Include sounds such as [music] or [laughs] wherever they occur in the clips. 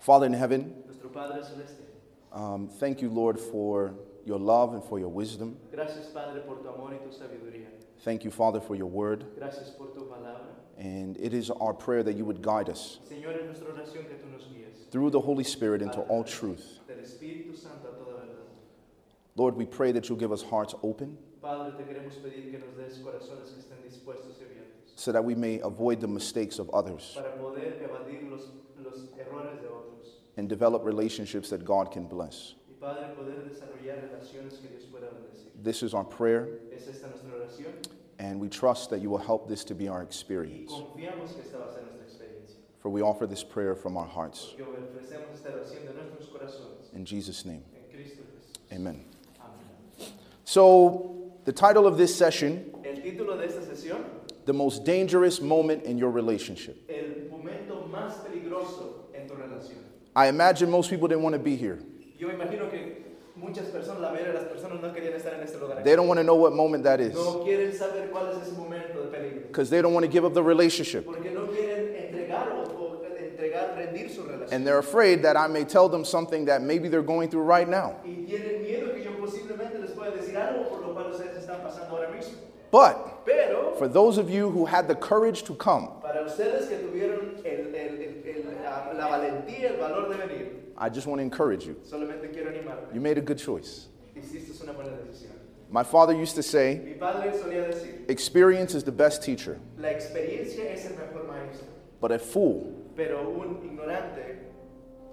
Father in heaven, Nuestro Padre Celeste, um, thank you, Lord, for your love and for your wisdom. gracias Padre por tu amor y tu sabiduría. Thank you, Father, for your word. Gracias por tu palabra. And it is our prayer that you would guide us Señor, es nuestra oración que tú nos guíes through the Holy Spirit into all truth. del Espíritu Santo a toda verdad. Lord, we pray that you'll give us hearts open Padre, te queremos pedir que nos des corazones que estén dispuestos y abiertos so that we may avoid the mistakes of others para poder evadir los, los errores de otros. And develop relationships that God can bless. Y Padre, poder desarrollar relaciones que Dios pueda bendecir. This is our prayer, Es esta nuestra oración and we trust that you will help this to be our experience. confiamos que esta va a ser nuestra experiencia. For we offer this prayer from our hearts. Porque ofrecemos esta oración de nuestros corazones In Jesus' name, en Cristo Jesús. amen. So, the title of this session El título de esta sesión The Most Dangerous Moment in Your Relationship. el momento más peligroso en tu relación. I imagine most people didn't want to be here. Yo me imagino que muchas personas, la mayoría de las personas no querían estar en este lugar. They don't want to know what moment that is No quieren saber cuál es ese momento de peligro. because they don't want to give up the relationship. Porque no quieren entregar o, o entregar, rendir su relación. And they're afraid that I may tell them something that maybe they're going through right now. y tienen miedo que yo posiblemente les pueda decir algo por lo cual ustedes están pasando ahora mismo. But Pero for those of you who had the courage to come, para ustedes que tuvieron el- el- el- la valentía, el valor de venir, I just want to encourage you. solamente quiero animarme. You made a good choice. Hiciste una buena decisión. My father used to say, Mi padre solía decir, experience is the best teacher, la experiencia es el mejor maestro, but a fool pero un ignorante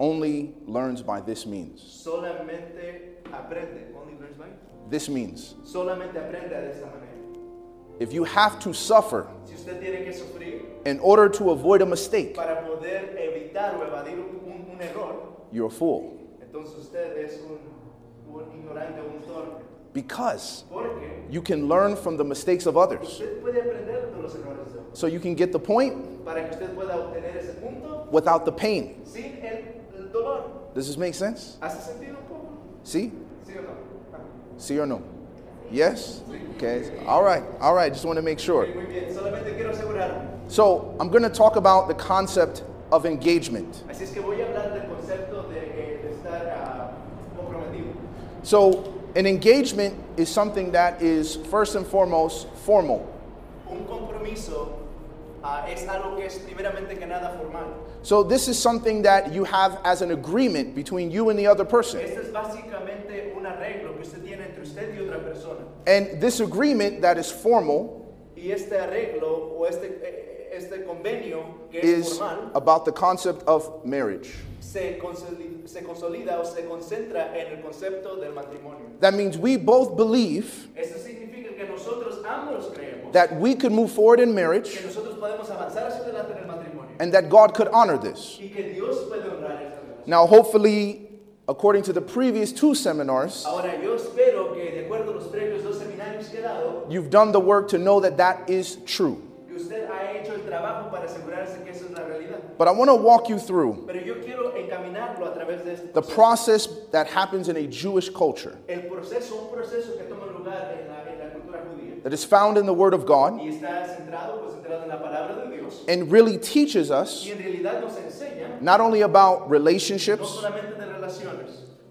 only learns by this means. solamente aprende. Only learns by? This means Solamente aprende de esta manera. If you have to suffer Si usted tiene que sufrir in order to avoid a mistake, para poder evitar o evadir un, un- un error, you're a fool. entonces usted es un, un ignorante un. Because Porque you can learn from the mistakes of others. usted puede los errores de otros. So you can get the point Para que usted pueda ese punto without the pain. sin el, el dolor. Does this make sense? ¿Hace un poco? See? ¿Sí o no? See or no? Yes? Okay. All right. All right. Just want to make sure. Muy bien, solamente quiero asegurarme. So I'm going to talk about the concept of engagement. Así es que voy a hablar del concepto de, eh, ah. So an engagement is something that is first and foremost formal. Un compromiso ah, es algo que es primeramente que nada formal. So this is something that you have as an agreement between you and the other person. Este es básicamente un arreglo que usted tiene entre usted y otra persona. And this agreement that is formal Y este arreglo o este, eh, is formal about the concept of marriage. se, consoli- se consolida o se en el del. That means we both believe que ambos that we could move forward in marriage que nosotros podemos avanzar hacia adelante en el matrimonio and that God could honor this. y que Dios puede honrar esa relación. Now, hopefully, according to the previous two seminars, Ahora yo espero que de acuerdo a los previos dos seminarios que he dado, you've done the work to know that that is true. que usted ha hecho el trabajo para asegurarse que eso es la realidad. But I want to walk you through Pero yo quiero encaminarlo a través de este the process that happens in a Jewish culture that is found in the Word of God centrado, pues, centrado en la palabra de Dios and really teaches us y en realidad nos enseña not only about relationships,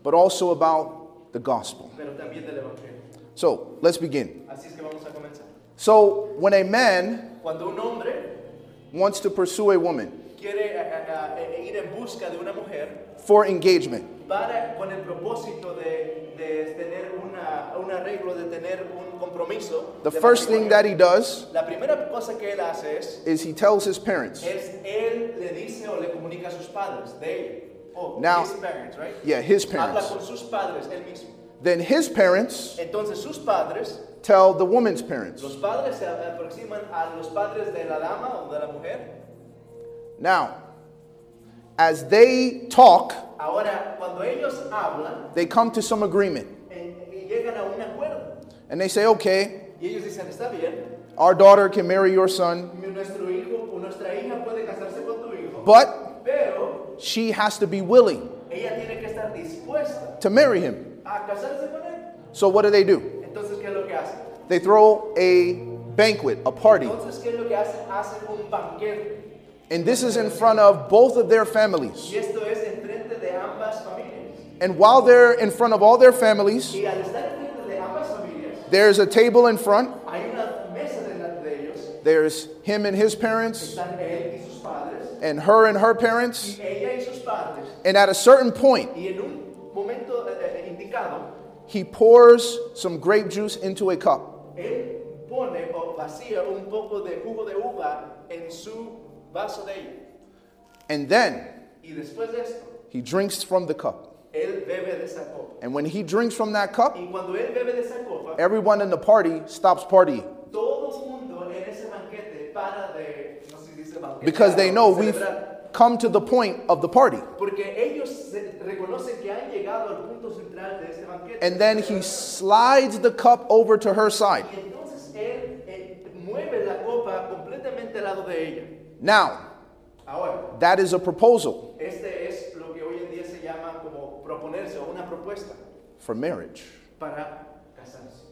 but also about the gospel. pero también del evangelio. So let's begin. Es que vamos a comenzar. So, when a man hombre wants to pursue a woman quiere a- a- a- ir en busca de una mujer for engagement, para con el propósito de, de tener una, un arreglo, de tener un compromiso. the de first thing that he does la primera cosa que él hace es, is he tells his parents, es él le dice o le comunica a sus padres, de él, o Now- his parents, right? yeah, his Habla parents. con sus padres él mismo. Then his parents Entonces sus padres, tell the woman's parents. los padres se aproximan a los padres de la dama o de la mujer. Now, as they talk, Ahora, ellos hablan, they come to some agreement llegan a un and they say, okay, Y ellos dicen, está bien, our daughter can marry your son, hijo o nuestra hija puede casarse con tu hijo, but pero she has to be willing ella tiene que estar to marry him. a con él. So, what do they do? Entonces, ¿qué es lo que hacen? They throw a banquet, a party, Entonces, ¿qué es lo que hacen? Hacen un banquete. and this is in front of both of their families. Y esto es en, enfrente de ambas familias. And while they're in front of all their families, Y al estar enfrente de ambas familias, there's a table in front. hay una mesa de ellos. There's him and his parents, Están él y sus padres, and her and her parents. y ella y sus padres. And at a certain point, Y en un momento eh, eh, indicado, he pours some grape juice into a cup. Él pone o vacía un poco de jugo de uva en su vaso de ella. And then Y después de esto, he drinks from the cup. él bebe de esa copa. And when he drinks from that cup, Y cuando él bebe de esa copa, everyone in the party stops partying todo mundo en ese banquete para de, no sé si dice banquete, because they know we've celebrar. come to the point of the party. Porque ellos reconocen que han llegado al punto central de banquete. And then he slides the cup over to her side. Y entonces él eh, mueve la copa completamente al lado de ella. Now, Ahora, that is a proposal este es lo que hoy en día se llama como proponerse o una propuesta for marriage. para casarse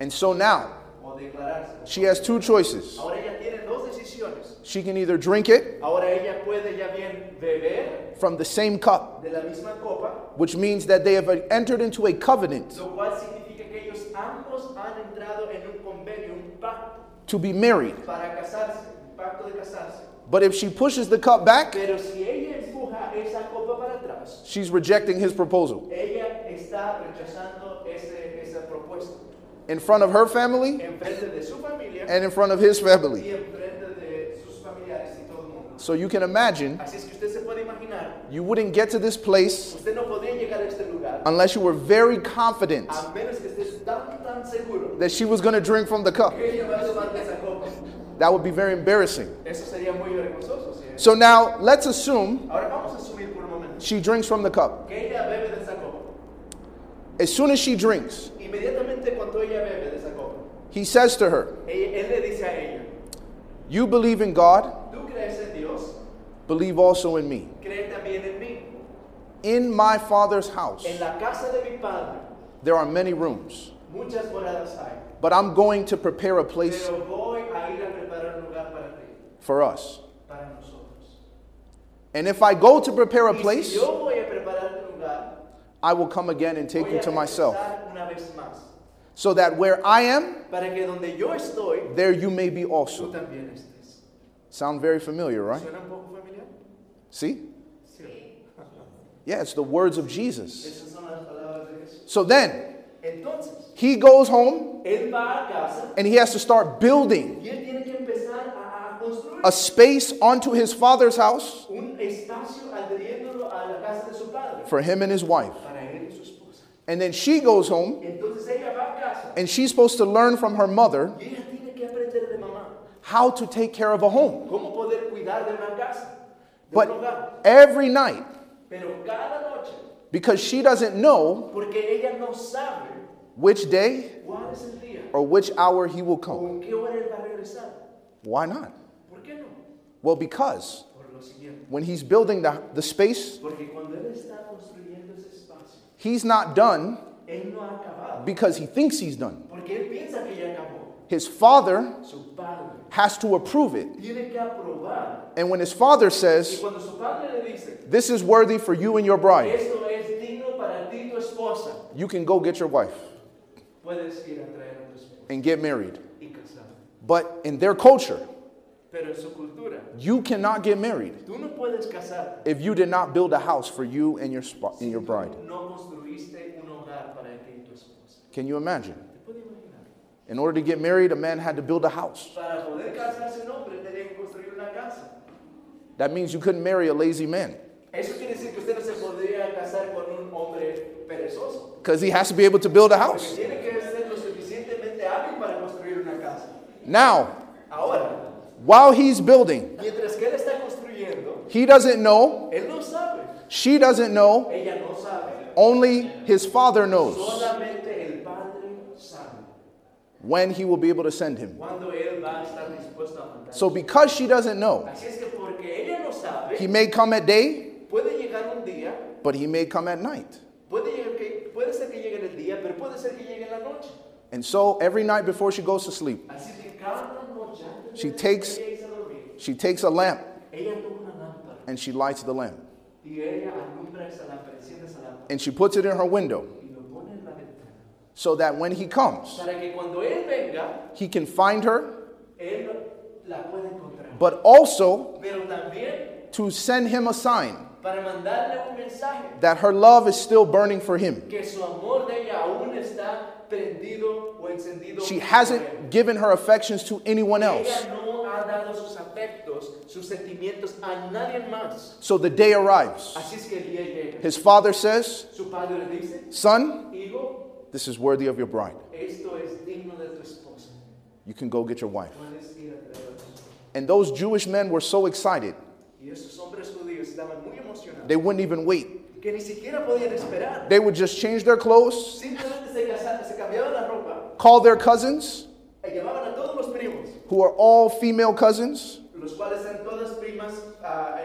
And so now, o declararse. she has two choices. Ahora ella tiene dos decisiones. She can either drink it Ahora ella puede ya bien beber from the same cup, de la misma copa, which means that they have entered into a covenant lo cual significa que ellos ambos han entrado en un convenio, un pacto to be married. para casarse, de casarse. But if she pushes the cup back, Pero si ella empuja esa copa para atrás, she's rejecting his proposal. ella está rechazando ese, esa propuesta In front of her family de su familia and in front of his family. y en frente de sus familiares y todo el mundo. So you can imagine Así es que usted se puede imaginar, you wouldn't get to this place usted no podría llegar a este lugar unless you were very confident a menos que esté tan tan seguro that she was going to drink from the cup. que ella va a tomar de esa copa. That would be very embarrassing. Eso sería muy ¿eh? So now let's assume Ahora vamos a por un she drinks from the cup. que ella bebe de esa. As soon as she drinks, ella bebe de esa he says to her, ella- él le dice a ella, You believe in God, tú crees en Dios, believe also in me. en mí. In my Father's house, En la casa de mi padre there are many rooms, hay, but I'm going to prepare a place pero ir a preparar lugar para ti, for us. para nosotros. And if I go to prepare a place, yo voy a preparar un lugar, I will come again and take you to myself, regresar una vez más, so that where I am, para que donde yo estoy, there you may be also. Sound very familiar, right? ¿Suena un poco familiar? See? Yeah, it's the words of Jesus. Esas son las palabras de Jesús. So then, he goes home él va a casa and he has to start building y él tiene que empezar a, a construir a space onto his father's house un espacio a la casa de su padre for him and his wife. para él y su esposa. And then she goes home Entonces ella va a casa and she's supposed to learn from her mother y ella tiene que aprender de mamá how to take care of a home. cómo poder cuidar de una casa, de un But every night, Pero cada noche, because she doesn't know porque ella no sabe which day cuál es el día or which hour he will come. en qué hora él va a regresar. Why not? ¿Por qué no? Well, because Por lo siguiente. when he's building the, the space, Porque cuando él está construyendo ese espacio, he's not done él no ha acabado. because he thinks he's done. Porque él piensa que ya acabó. His father has to approve it. tiene que aprobar. And when his father says, cuando su padre le dice, This is worthy for you and your bride, esto es digno para ti y tu esposa, you can go get your wife and get married. But in their culture, Pero en su cultura, you cannot get married tú no casar if you did not build a house for you and your, sp- and your bride. tú no construiste un hogar para ti y tu esposa. Can you imagine? ¿Te puedes imaginar? In order to get married, a man had to build a house. Para poder casarse un hombre tenía que construir una casa. That means you couldn't marry a lazy man Eso quiere decir que usted no se podría casar con un hombre perezoso. because he has to be able to build a house. tiene que ser lo suficientemente hábil para construir una casa. Now, Ahora, while he's building, mientras que él está construyendo, he doesn't know, él no sabe. she doesn't know, Ella no sabe. only his father knows Solamente el Padre sabe when he will be able to send him. cuándo él va a estar dispuesto a mandar. So, because she doesn't know, Así es que porque ella no sabe, he may come at day, puede llegar un día, but he may come at night. puede, llegar que, puede ser que llegue en el día, pero puede ser que llegue en la noche. And so, every night before she goes to sleep, Así She takes- she takes a lamp and she lights the lamp. And she puts it in her window so that when he comes, he can find her, but also to send him a sign that her love is still burning for him. Que su amor de ella aún está prendido o encendido. She hasn't given her affections to anyone else. Ella no ha dado sus afectos, sus sentimientos a nadie más. So the day arrives. Así es que el día llega. His father says, Su padre le dice, Son, this is worthy of your bride. esto es digno de tu esposa. You can go get your wife. Puedes ir a traer a tu esposa. And those Jewish men were so excited, Y esos hombres judíos estaban muy emocionados. they wouldn't even wait. Que ni siquiera podían esperar. They would just change their clothes, Simplemente se, se cambiaban la ropa call their cousins, y llevaban a todos los primos, who are all female cousins, los cuales eran todas primas ah,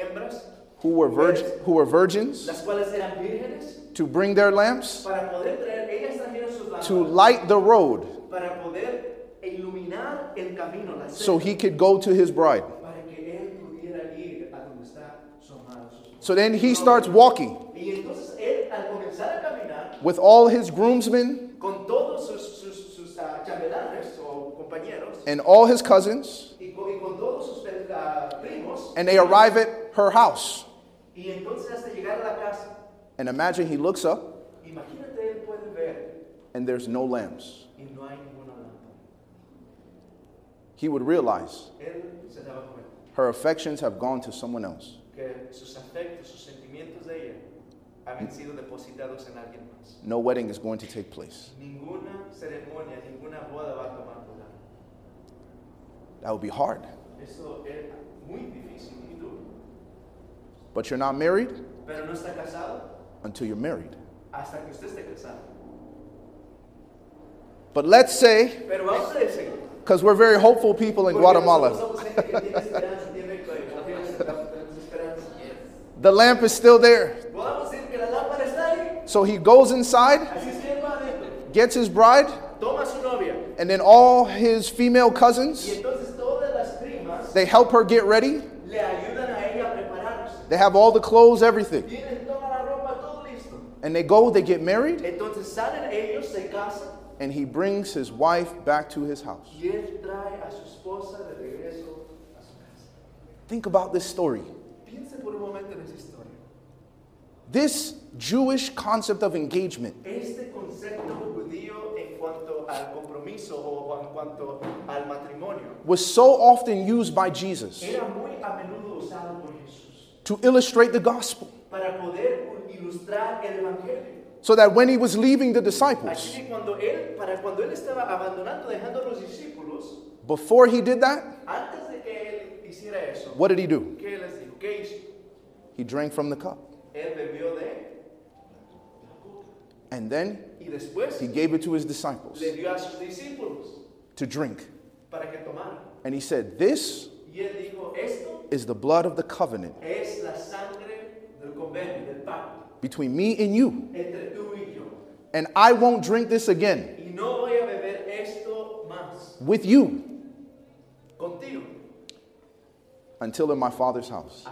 hembras, who were, virg- who were virgins, las cuales eran vírgenes, to bring their lamps, para poder traer, ellas trajeron sus to lámparas, light the road para poder iluminar el camino, la so he could go to his bride. para que él pudiera ir a donde está su amada, su esposa. So then he starts walking Y entonces él, al a caminar, with all his groomsmen con todos sus, sus, sus ah, o and all his cousins, y con, y con todos sus ah, primos, and they arrive at her house. y entonces a la casa, And imagine he looks up él puede ver and there's no lamps. y no hay. He would realize Él se daba her affections have gone to someone else. Que sus afectos, sus sentimientos de ella habían sido depositados en alguien más. No wedding is going to take place. Ninguna ceremonia, ninguna boda va a tomar lugar. That would be hard. Eso es muy difícil, muy duro. But you're not married Pero no está casado until you're married. hasta que usted esté casado. But let's say, Pero vamos a decir, because we're very hopeful people in Guatemala, nosotros somos gente que tiene esperanza, tiene, tiene esperanza. The lamp is still there. Podemos decir que la lámpara está ahí. So he goes inside, Así es que él va adentro, gets his bride, toma a su novia and then all his female cousins, entonces todas las primas they help her get ready. le ayudan a ella a prepararse. They have all the clothes, everything. Tienen toda la ropa, todo listo. And they go, they get married, Entonces salen ellos, se casan and he brings his wife back to his house. y él trae a su esposa de regreso a su casa. Think about this story. Piense por un momento en esa historia. This Jewish concept of engagement Este concepto judío en cuanto al compromiso o en cuanto al matrimonio was so often used by Jesus era muy a menudo usado por Jesús to illustrate the gospel. para poder ilustrar el evangelio. So that when he was leaving the Así disciples, que cuando él, para cuando él estaba abandonando, dejando a los discípulos, before he did that, antes de que él hiciera eso, what did he do? ¿qué les dijo? ¿Qué hizo? He drank from the cup. Él bebió de And then he gave it to his disciples le dio a sus discípulos to drink. para que tomaran. And he said, This Y él dijo, esto is the blood of the covenant es la sangre del convenio, del pacto, between me and you. entre tú y yo. And I won't drink this again Y no voy a beber esto más with you until in my father's house.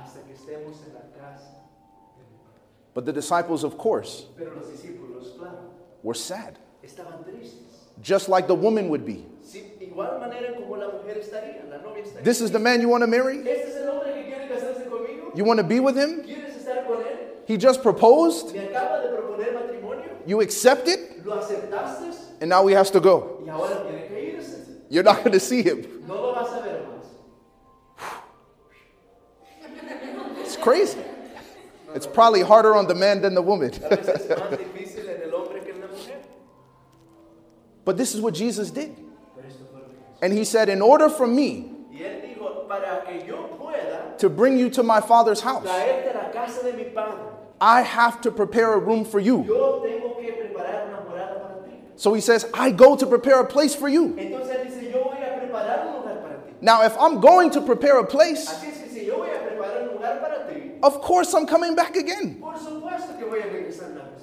But the disciples, of course, Pero los discípulos, claro, were sad, just like the woman would be. Sí, igual manera como la mujer estaría, la novia estaría. This is the man you want to marry? ¿Este es el hombre que quiere casarse conmigo? You want to be with him? ¿Quieres estar con él? He just proposed, Me acaba de proponer matrimonio, you accept it, and now he has to go. y ahora tiene que irse. You're not going to see him. No lo vas a ver más. It's crazy. It's probably harder on the man than the woman. Tal vez es más difícil en el hombre que en la mujer. But this is what Jesus did. Pero esto fue lo que hizo. And he said, In order for me Y él dijo, para que yo pueda to bring you to my father's house, traerte a la casa de mi padre, I have to prepare a room for you. yo tengo que preparar una morada para ti. So he says, I go to prepare a place for you. Entonces él dice, yo voy a preparar un lugar para ti. Now, if I'm going to prepare a place, Así es que si yo voy a preparar un lugar para ti, of course I'm coming back again. por supuesto que voy a regresar una vez.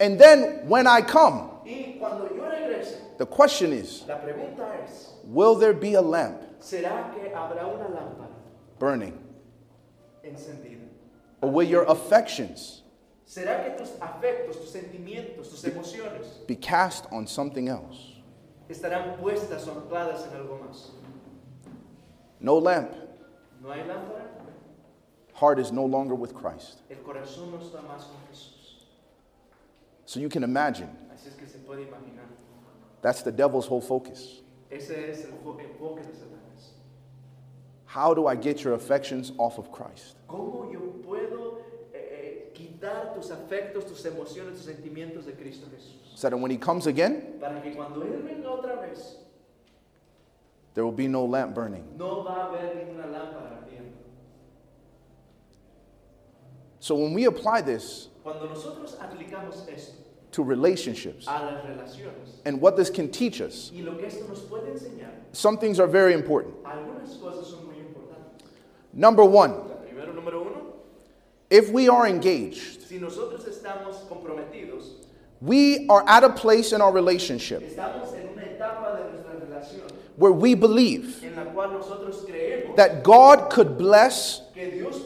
And then when I come, Y cuando yo regrese, the question is, la pregunta es, will there be a lamp ¿será que habrá una lámpara burning? encendida? Or will your affections ¿Será que tus afectos, tus sentimientos, tus emociones be cast on something else? estarán puestas o ancladas en algo más? No lamp. ¿No hay lámpara? Heart is no longer with Christ. El corazón no está más con Jesús. So you can imagine Así es que se puede imaginar. that's the devil's whole focus. Ese es el fo- enfoque de Satanás. How do I get your affections off of Christ? ¿Cómo yo puedo eh, eh, quitar tus afectos, tus emociones, tus sentimientos de Cristo Jesús? So that when he comes again, Para que cuando Él venga otra vez, there will be no lamp burning. no va a haber ninguna lámpara ardiendo. So when we apply this Cuando nosotros aplicamos esto to relationships a las relaciones and what this can teach us, y lo que esto nos puede enseñar, some things are very important. algunas cosas son muy importantes. Number one, primero, número uno, if we are engaged, si nosotros estamos comprometidos, we are at a place in our relationship estamos en una etapa de nuestra relación where we believe en la cual nosotros creemos that God could bless que Dios puede bendecir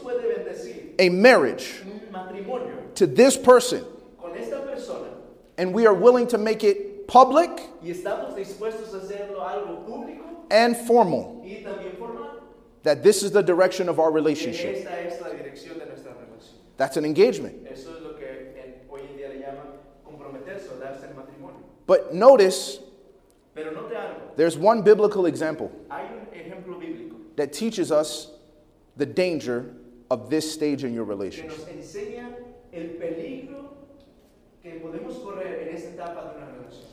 a marriage to this person, con esta persona and we are willing to make it public y estamos dispuestos a hacerlo algo público and formal, y formal. that this is the direction of our relationship. es la de. That's an engagement. Eso es lo que en- hoy en día le o darse. But notice Pero note algo, there's one biblical example that teaches us the danger of this stage in your relationship. nos enseña el peligro que podemos correr en esta etapa de una relación.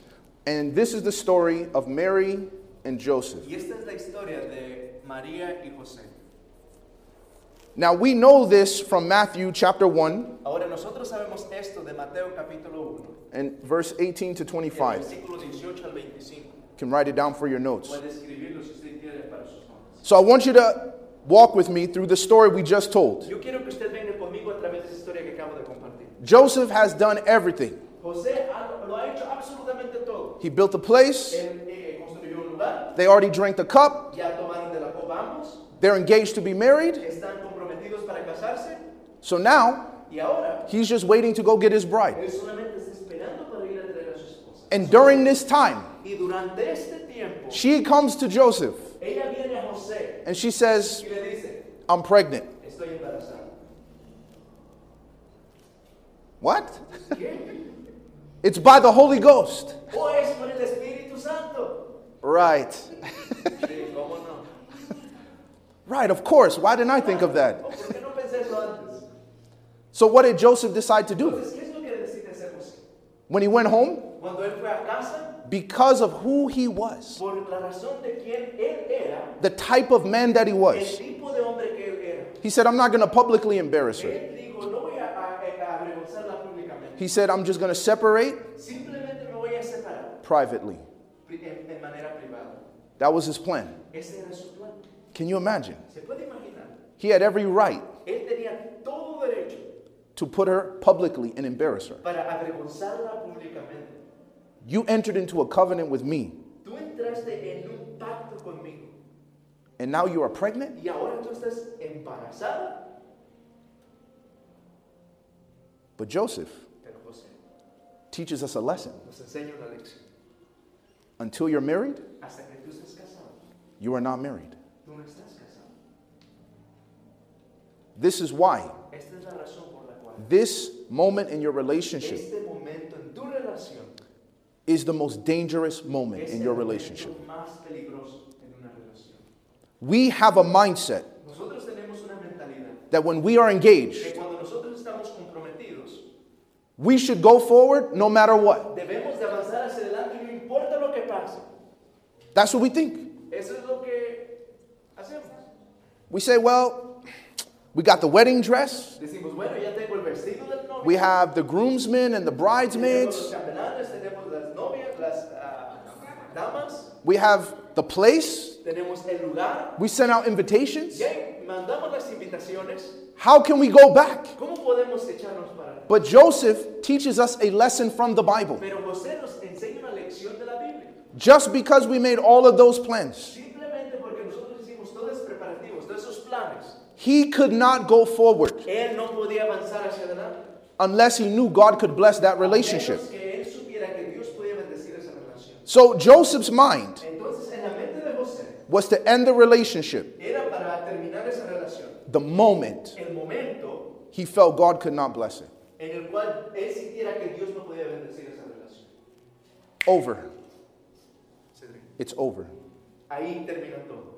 And this is the story of Mary and Joseph. Y esta es la historia de María y José. Now we know this from Matthew chapter 1 Ahora nosotros sabemos esto de Mateo capítulo 1, and verse 18 to 25. versículo 18 al 25. You can write it down for your notes. Puede escribirlo si usted quiere para sus notas. So I want you to walk with me through the story we just told. Yo quiero que usted venga conmigo a través de esa historia que acabo de compartir. Joseph has done everything. José ha- lo ha hecho absolutamente todo. He built a place, Él eh, construyó un lugar, they already drank the cup, ya tomaron de la copa ambos, they're engaged to be married. están comprometidos para casarse So now y ahora he's just waiting to go get his bride. él solamente está esperando para ir a traer a su esposa. And during this time, Y durante este tiempo, she comes to Joseph ella viene a José and she says, I'm pregnant. What? It's by the Holy Ghost. Right. [laughs] Right, of course. Why didn't I think of that? So, what did Joseph decide to do? When he went home, Cuando él fue a casa, because of who he was, por la razón de quién él era, the type of man that he was, tipo de que él era, he said, I'm not going to publicly embarrass her. dijo, no a, a, a. He said, I'm just going to separate voy a privately. en, en. That was his plan. Ese era su plan. Can you imagine? ¿Se puede imaginar? He had every right Él tenía todo derecho to put her publicly and embarrass her. Para avergonzarla públicamente. You entered into a covenant with me, Tú entraste en un pacto conmigo and now you are pregnant? y ahora tú estás embarazada. But Joseph teaches us a lesson. nos enseña una lección. Until you're married, Hasta que tú estés casado, you are not married. no estás casado. This is why Esta es la razón por la cual this moment in your relationship este momento en tu relación is the most dangerous moment in your relationship. más peligroso en una relación. We have a mindset Nosotros tenemos una mentalidad that when we are engaged, cuando nosotros estamos comprometidos, we should go forward no matter what. debemos de avanzar hacia adelante no importa lo que pase. That's what we think. Eso es lo que hacemos. We say, well, we got the wedding dress, Decimos, bueno, ya tengo el vestido del novio. we have the groomsmen and the bridesmaids, los chambelanes, tenemos las novias, las ah, damas, we have the place, tenemos el lugar. we send out invitations. Mandamos las invitaciones. How can we go back? ¿Cómo podemos echarnos para? But Joseph teaches us a lesson from the Bible. Pero José nos enseña una lección de la Biblia. Just because we made all of those plans, Simplemente porque nosotros hicimos todos los preparativos, todos esos planes, he could not go forward él no podía avanzar hacia adelante. unless he knew God could bless that relationship. Menos que él supiera que Dios podía bendecir esa relación. So Joseph's mind Entonces, en la mente de José, was to end the relationship era para terminar esa relación. the moment El momento he felt God could not bless it. en el cual él sintiera que Dios no podía bendecir esa relación. Over. It's over. Ahí terminó todo.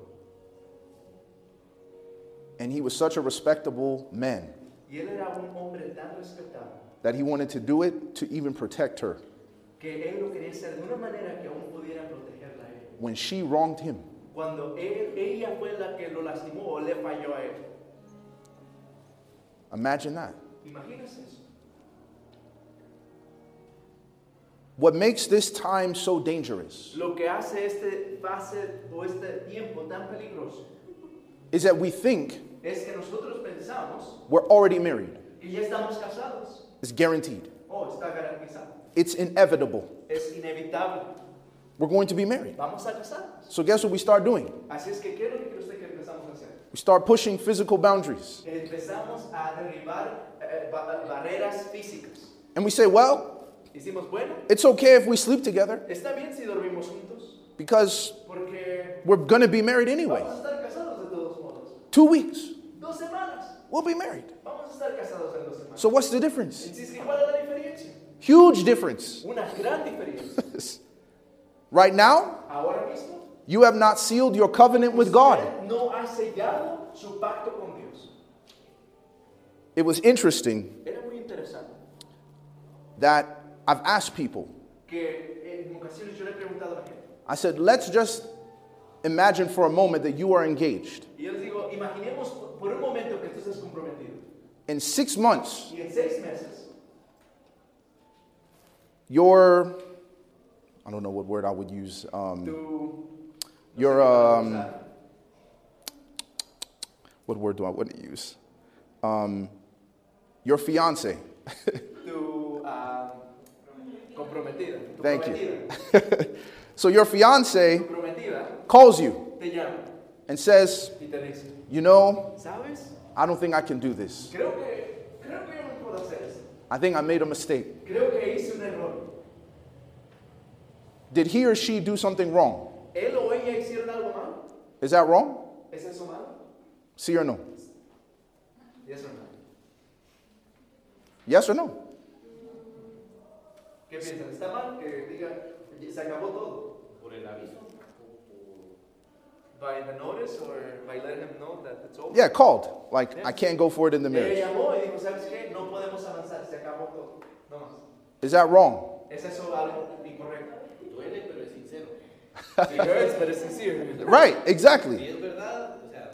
And he was such a respectable man Y él era un hombre tan respetado that he wanted to do it to even protect her que él lo quería hacer de una manera que aún pudiera protegerla a él. when she wronged him. Cuando él, ella fue la que lo lastimó o le falló a él. Imagine that. Eso. What makes this time so dangerous Lo que hace este fase o este tiempo tan peligroso is that we think es que nosotros pensamos we're already married. que ya estamos casados. It's guaranteed. Oh, está garantizado. It's inevitable. Es inevitable. We're going to be married. Vamos a casarnos. So guess what we start doing? Así es que, ¿qué es lo que cree usted que empezamos a hacer? We start pushing physical boundaries. Empezamos a derribar eh, barreras físicas. And we say, well, Hicimos, bueno, it's okay if we sleep together está bien si dormimos juntos, because porque we're going to be married anyway. vamos a estar casados de todos modos. Two weeks, Dos semanas, we'll be married. vamos a estar casados en dos semanas. So what's the difference? Así es que, ¿cuál es la diferencia? Huge difference. Una gran diferencia. [laughs] Right now, you have not sealed your covenant with God. usted no ha sellado su pacto con Dios. It was interesting Era muy interesante that I've asked people, que en ocasiones yo le he preguntado a la gente, I said, let's just imagine for a moment that you are engaged. In six les digo, imaginemos por un momento que tú estás comprometido In six months, y en seis meses your, I don't know what word I would use, um, your, um, what word do I want to use? Um, your fiance. [laughs] tu Thank you. [laughs] so your fiance calls you and says, y te dice, you know. I don't think I can do this. Creo que, creo que yo no puedo hacer eso. I think I made a mistake. Creo que hice un error. Did he or she do something wrong? ¿Él o ella hicieron algo mal? Is that wrong? ¿Es eso malo? See or no? Yes or no? Yes or no? ¿Qué piensan? ¿Está mal que diga, se acabó todo? por el aviso. By the notice or by letting him know that it's over? Yeah, called. Like, I can't go for it in the marriage. llamó y dijo, ¿sabes qué? No podemos avanzar, se acabó todo. No más. Is that wrong? ¿Es eso algo incorrecto? Duele, pero es sincero. It hurts, but it's sincere. Right, exactly. es verdad, o sea,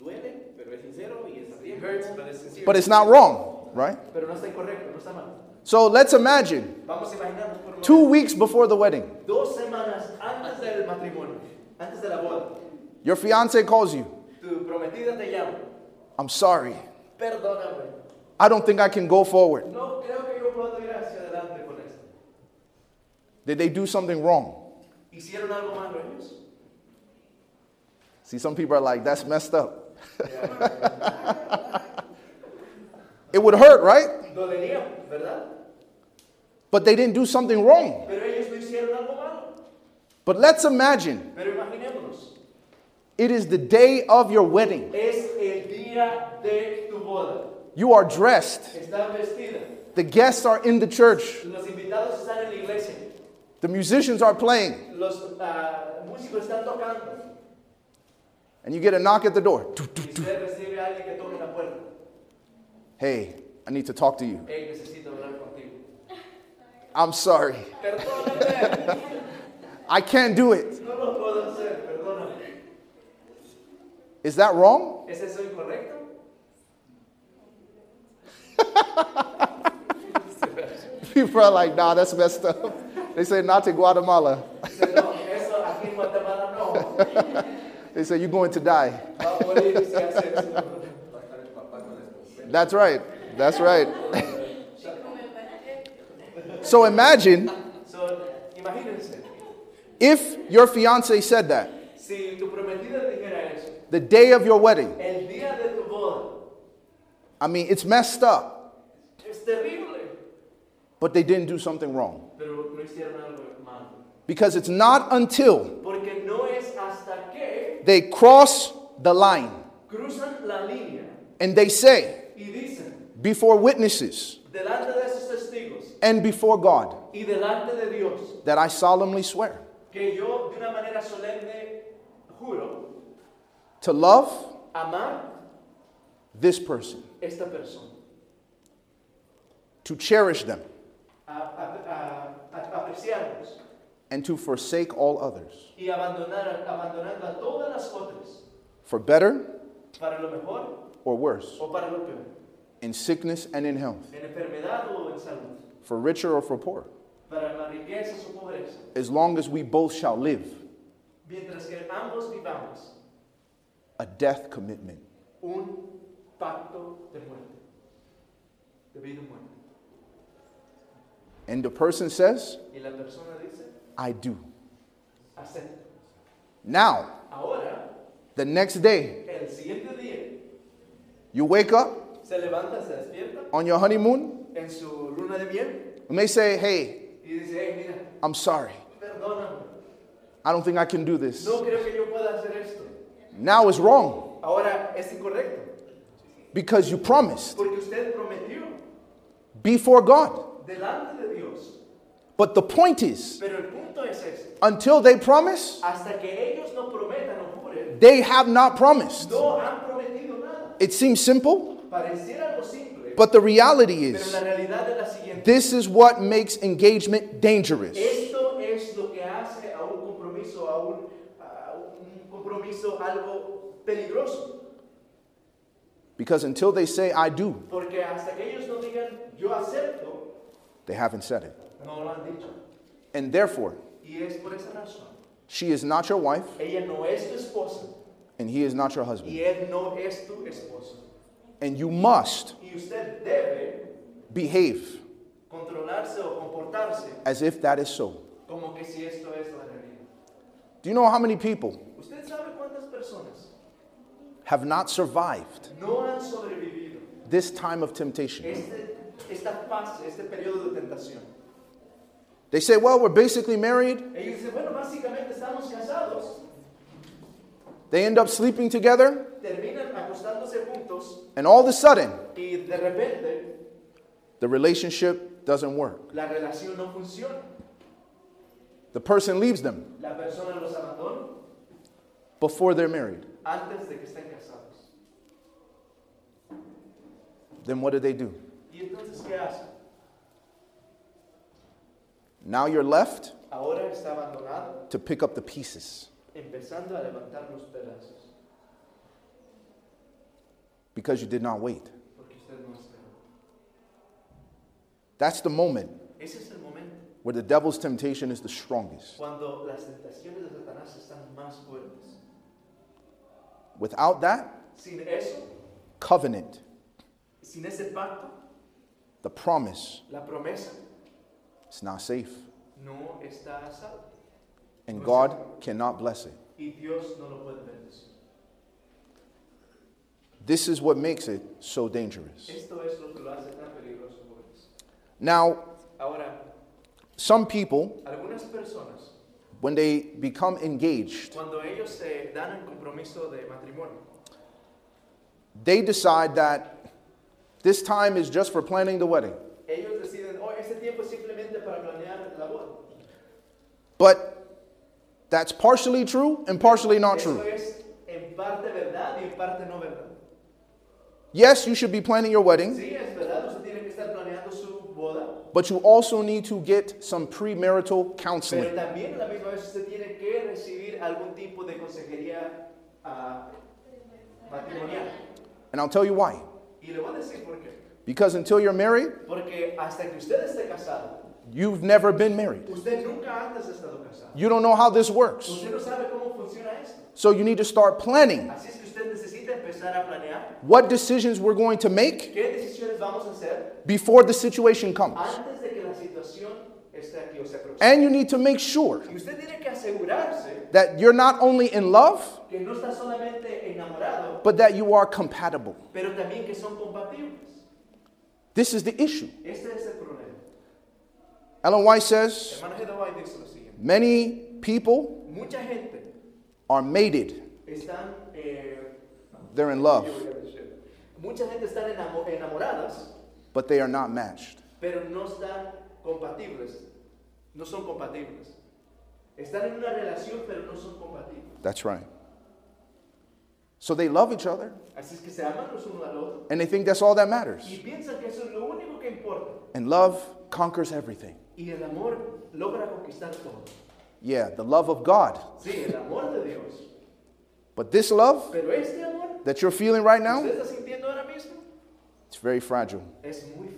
duele, pero es sincero y es a It tiempo. hurts, but it's sincere. But it's not wrong, right? Pero no está incorrecto, no está mal. So let's imagine Vamos a imaginarnos por un two weeks before the wedding, Dos semanas antes del matrimonio, antes de la boda, your fiance calls you. tu prometida te llama. I'm sorry. Perdóname. I don't think I can go forward. No creo que yo pueda ir hacia adelante con esto. Did they do something wrong? ¿Hicieron algo malo ellos? See, some people are like, that's messed up. [laughs] It would hurt, right? Dolería, ¿verdad? But they didn't do something wrong. Pero ellos no hicieron algo malo. But let's imagine it is the day of your wedding. es el día de tu boda. You are dressed. The guests are in the church. Los invitados están en la iglesia. The musicians are playing. Los ah, músicos están tocando. And you get a knock at the door. Y usted recibe a alguien que toque la puerta. Hey, I need to talk to you. Hey, necesito hablar contigo. I'm sorry. [laughs] I can't do it. No lo puedo hacer, perdóname. Is that wrong? ¿Es eso incorrecto? [laughs] People are like, nah, that's messed up. [laughs] They say, not to Guatemala. Dice, no, eso aquí en Guatemala no. [laughs] They say, you're going to die. Va a morir si hace eso. That's right. That's right. so imagine if your fiance said that si tu prometida dijera eso, the day of your wedding, el día de tu boda, I mean, it's messed up, Es terrible. but they didn't do something wrong. Pero no hicieron algo malo. Because it's not until Porque no es hasta que they cross the line cruzan la línea and they say y dicen before witnesses delante de esos testigos and before God y delante de Dios that I solemnly swear que yo de una manera solemne juro to love amar this person, esta persona, to cherish them, a, a- a- apreciarlos. And to forsake all others, y abandonar, abandonando a todas las otras. For better para lo mejor or worse, o para lo peor, in sickness and in health, en enfermedad o en salud, for richer or for poor, para las riquezas o pobreza, as long as we both shall live, mientras que ambos vivamos a death commitment. un pacto de muerte, de vida muerte. And the person says, Y la persona dice, I do. acepta. Now, Ahora, the next day, el siguiente día, you wake up se levanta, se despierta on your honeymoon, en su luna de miel and they say, Hey, dice, hey, mira, I'm sorry. perdóname, I don't think I can do this. no Now it's wrong Ahora es incorrecto, because you promised porque usted prometió before God. delante de Dios. But the point is, Pero el punto es until they promise, hasta que ellos no prometan o juren, they have not promised. no han prometido nada. It seems simple, simple, but the reality pero is, la realidad es la siguiente. this is what makes engagement dangerous. Esto es lo que hace a un compromiso, a un, a un compromiso algo peligroso. Because until they say, I do, Porque hasta que ellos no digan yo acepto, they haven't said it. no lo han dicho. And therefore, Y es por esa razón. she is not your wife, Ella no es tu esposa and he is not your husband. y él no es tu esposo. And you must Y usted debe behave controlarse o comportarse as if that is so. como que si esto es la realidad. Do you know how many people ¿Usted sabe cuántas personas have not survived no han sobrevivido this time of temptation? este, esta fase, este periodo de tentación? They say, well, we're basically married. Ellos dicen, bueno, básicamente estamos casados. They end up sleeping together, Terminan acostándose juntos and all of a sudden, y de repente the relationship doesn't work. la relación no funciona. The person leaves them La persona los abandona before they're married. antes de que estén casados. Then what do they do? ¿Y entonces qué hacen? Now you're left Ahora está abandonado, to pick up the pieces empezando a levantar los pedazos, because you did not wait. porque usted no esperó. That's the moment Ese es el momento where the devil's temptation is the strongest. cuando las tentaciones de Satanás están más fuertes. Without that Sin eso, covenant, sin ese pacto, the promise, la promesa it's not safe. no está a salvo. And God cannot bless it. Y Dios no lo puede bendecir. This is what makes it so dangerous. Esto es lo que lo hace tan peligroso, jóvenes. Now, Ahora, some people, algunas personas, when they become engaged, cuando ellos se dan el compromiso de matrimonio, they decide that this time is just for planning the wedding. ellos deciden, oh, este tiempo es simplemente para planear la boda. But that's partially true and partially not Eso true. es en parte verdad y en parte no verdad. Yes, you should be planning your wedding, Sí, es verdad, usted tiene que estar planeando su boda, but you also need to get some premarital pero counseling. también a la misma vez usted tiene que recibir algún tipo de consejería ah, matrimonial. And I'll tell you why. Y le voy a decir por qué. Because until you're married, Porque hasta que usted esté casado, you've never been married. usted nunca antes ha estado casado. You don't know how this works. Usted no sabe cómo funciona esto. So you need to start planning what decisions we're going to make qué decisiones vamos a hacer before the situation comes. antes de que la situación esté aquí o se. And you need to make sure Y usted tiene que asegurarse that you're not only in love, que que no estás solamente enamorado, but that you are compatible. pero también que son compatibles. This is the issue. Este es el problema. Ellen White says Hermano G. White dice lo siguiente. many people Mucha gente are mated, están, eh, they're in love, yo voy a decir, mucha gente están enamoradas, but they are not matched. pero no están compatibles. No son compatibles. Están en una relación, pero no son compatibles. That's right. So they love each other Así es que se aman los unos al otro and they think that's all that matters. y piensan que eso es lo único que importa. And love conquers everything. Y el amor logra conquistar todo. Yeah, the love of God. Sí, el amor de Dios. But this love amor that you're feeling right now, usted está sintiendo ahora mismo it's very fragile. muy.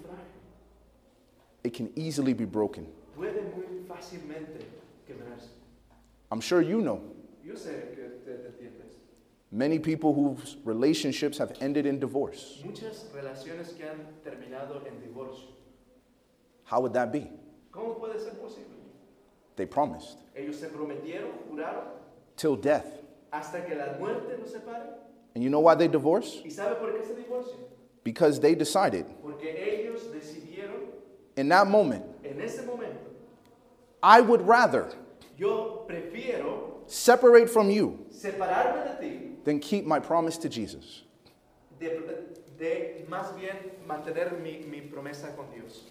It can easily be broken. I'm sure you know Yo sé que usted entiende many people whose relationships have ended in divorce. Que han en. How would that be? ¿Cómo puede ser? They promised. Till death. Hasta que la muerte los separe. And you know why they divorced? ¿Y sabe por qué se divorcian? Because they decided Porque ellos decidieron in that moment, en ese momento, I would rather yo prefiero separate from you separarme de ti than keep my promise to Jesus. de, de más bien mantener mi, mi promesa con Dios.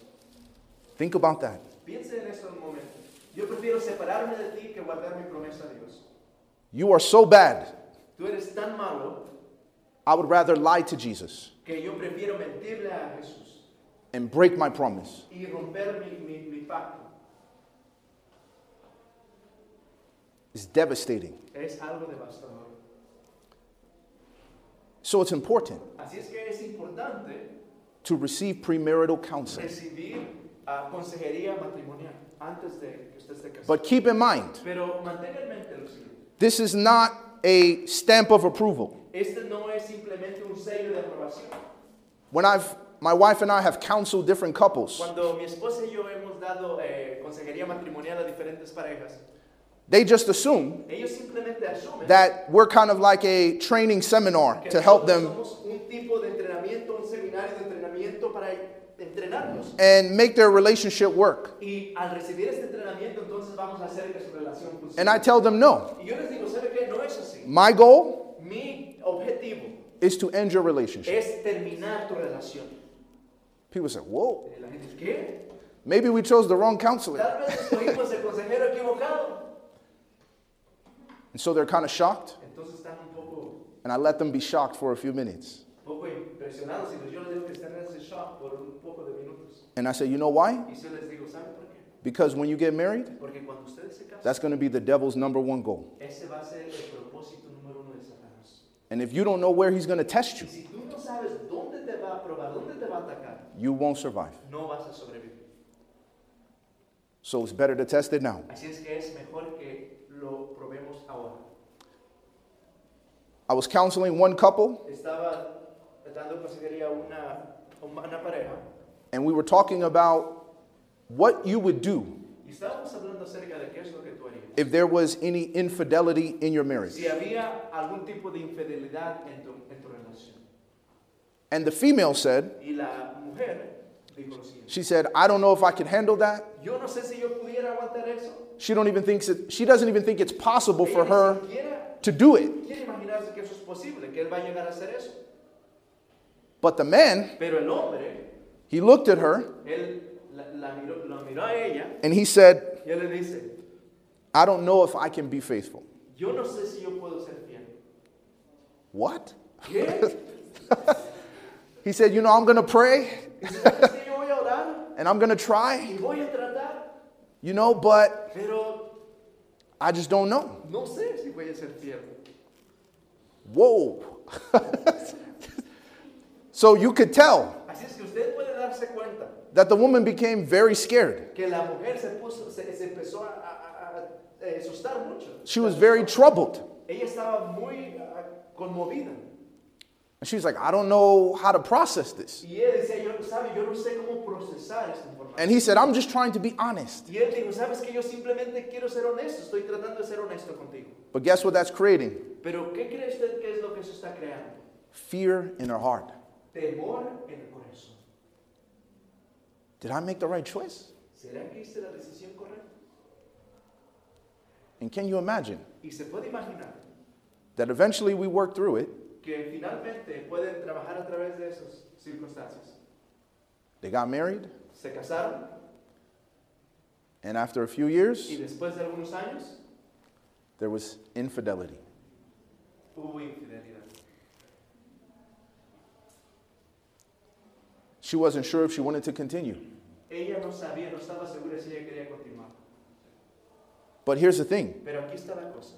Think about that. Piense en eso un momento. Yo prefiero separarme de ti que guardar mi promesa a Dios. You are so bad, Tú eres tan malo I would rather lie to Jesus que yo prefiero mentirle a Jesús and break my promise. y romper mi, mi, mi pacto. It's devastating. Es algo devastador. So it's important Así es que es importante to receive premarital counseling. recibir ah, consejería matrimonial antes de que usted casado. But keep in mind, Pero mantenga en mente lo siguiente. This is not a stamp of approval. No es simplemente un sello de aprobación. When I've my wife and I have counseled different couples, Cuando mi esposa y yo hemos dado eh, consejería matrimonial a diferentes parejas, they just assume ellos simplemente asumen that we're kind of like a training seminar to help them somos un tipo de entrenamiento, un seminario de entrenamiento para entrenarlos. and make their relationship work. Y al recibir este entrenamiento, entonces vamos a hacer que su relación funcione. And I tell them no. y yo les digo, ¿sabe qué? No es así. My goal Mi objetivo is to end your relationship. es terminar tu relación. People say, "Whoa, la gente, ¿qué? maybe we chose the wrong counselor." Tal vez escogimos el consejero equivocado. And so they're kind of shocked, Entonces están un poco, and I let them be shocked for a few minutes. poco impresionados y yo les digo que están en ese shock por un poco de minutos. And I said, "You know why? Y yo les digo, ¿saben por qué? Because when you get married, Porque cuando ustedes se casan, that's going to be the devil's number one goal. ese va a ser el propósito número uno de Satanás. And if you don't know where he's going to test you, si tú no sabes dónde te va a probar, dónde te va a atacar, you won't survive. no vas a sobrevivir. So it's better to test it now. Así es que es mejor que lo probemos ahora. I was counseling one couple, Estaba dando consejería a una, a una pareja and we were talking about what you would do y estábamos hablando acerca de qué es lo que tú harías. if there was any infidelity in your marriage. Si había algún tipo de infidelidad en tu, en tu. And the female said, Y la mujer dijo lo siguiente. she said, I don't know if I can handle that. No sé si. She don't even thinks it, she doesn't even think it's possible for her siquiera to do it. es posible. But the man, Pero el hombre, he looked at her él la, la miró, la miró ella and he said, y él le dice, I don't know if I can be faithful. yo no sé si yo puedo ser fiel. What? [laughs] He said, You know, I'm going to pray Dice, "¿Sabes qué? yo voy a orar [laughs] and I'm going to try, y voy a tratar, you know, but pero I just don't know. no sé si voy a ser fiel. Whoa. [laughs] so you could tell Así es que usted puede darse cuenta that the woman became very scared. mucho. She was very troubled. Ella estaba muy ah. And she's like, I don't know how to process this. Y él decía, yo, sabe, yo no sé cómo procesar esta información. And he said, I'm just trying to be honest. Y él dijo, sabes que yo simplemente quiero ser honesto, estoy tratando de ser honesto contigo. But guess what that's creating? Pero ¿qué cree usted que es lo que eso está creando? Fear in her heart. Temor en el corazón. Did I make the right choice? ¿Será que hice la decisión correcta? And can you imagine Y se puede imaginar that eventually we work through it? que finalmente pueden trabajar a través de esas circunstancias. They got married, Se casaron and after a few years, y después de algunos años there was infidelity. hubo infidelidad. She wasn't sure if she wanted to continue. Ella no sabía, no estaba segura si ella quería continuar. But here's the thing Pero aquí está la cosa.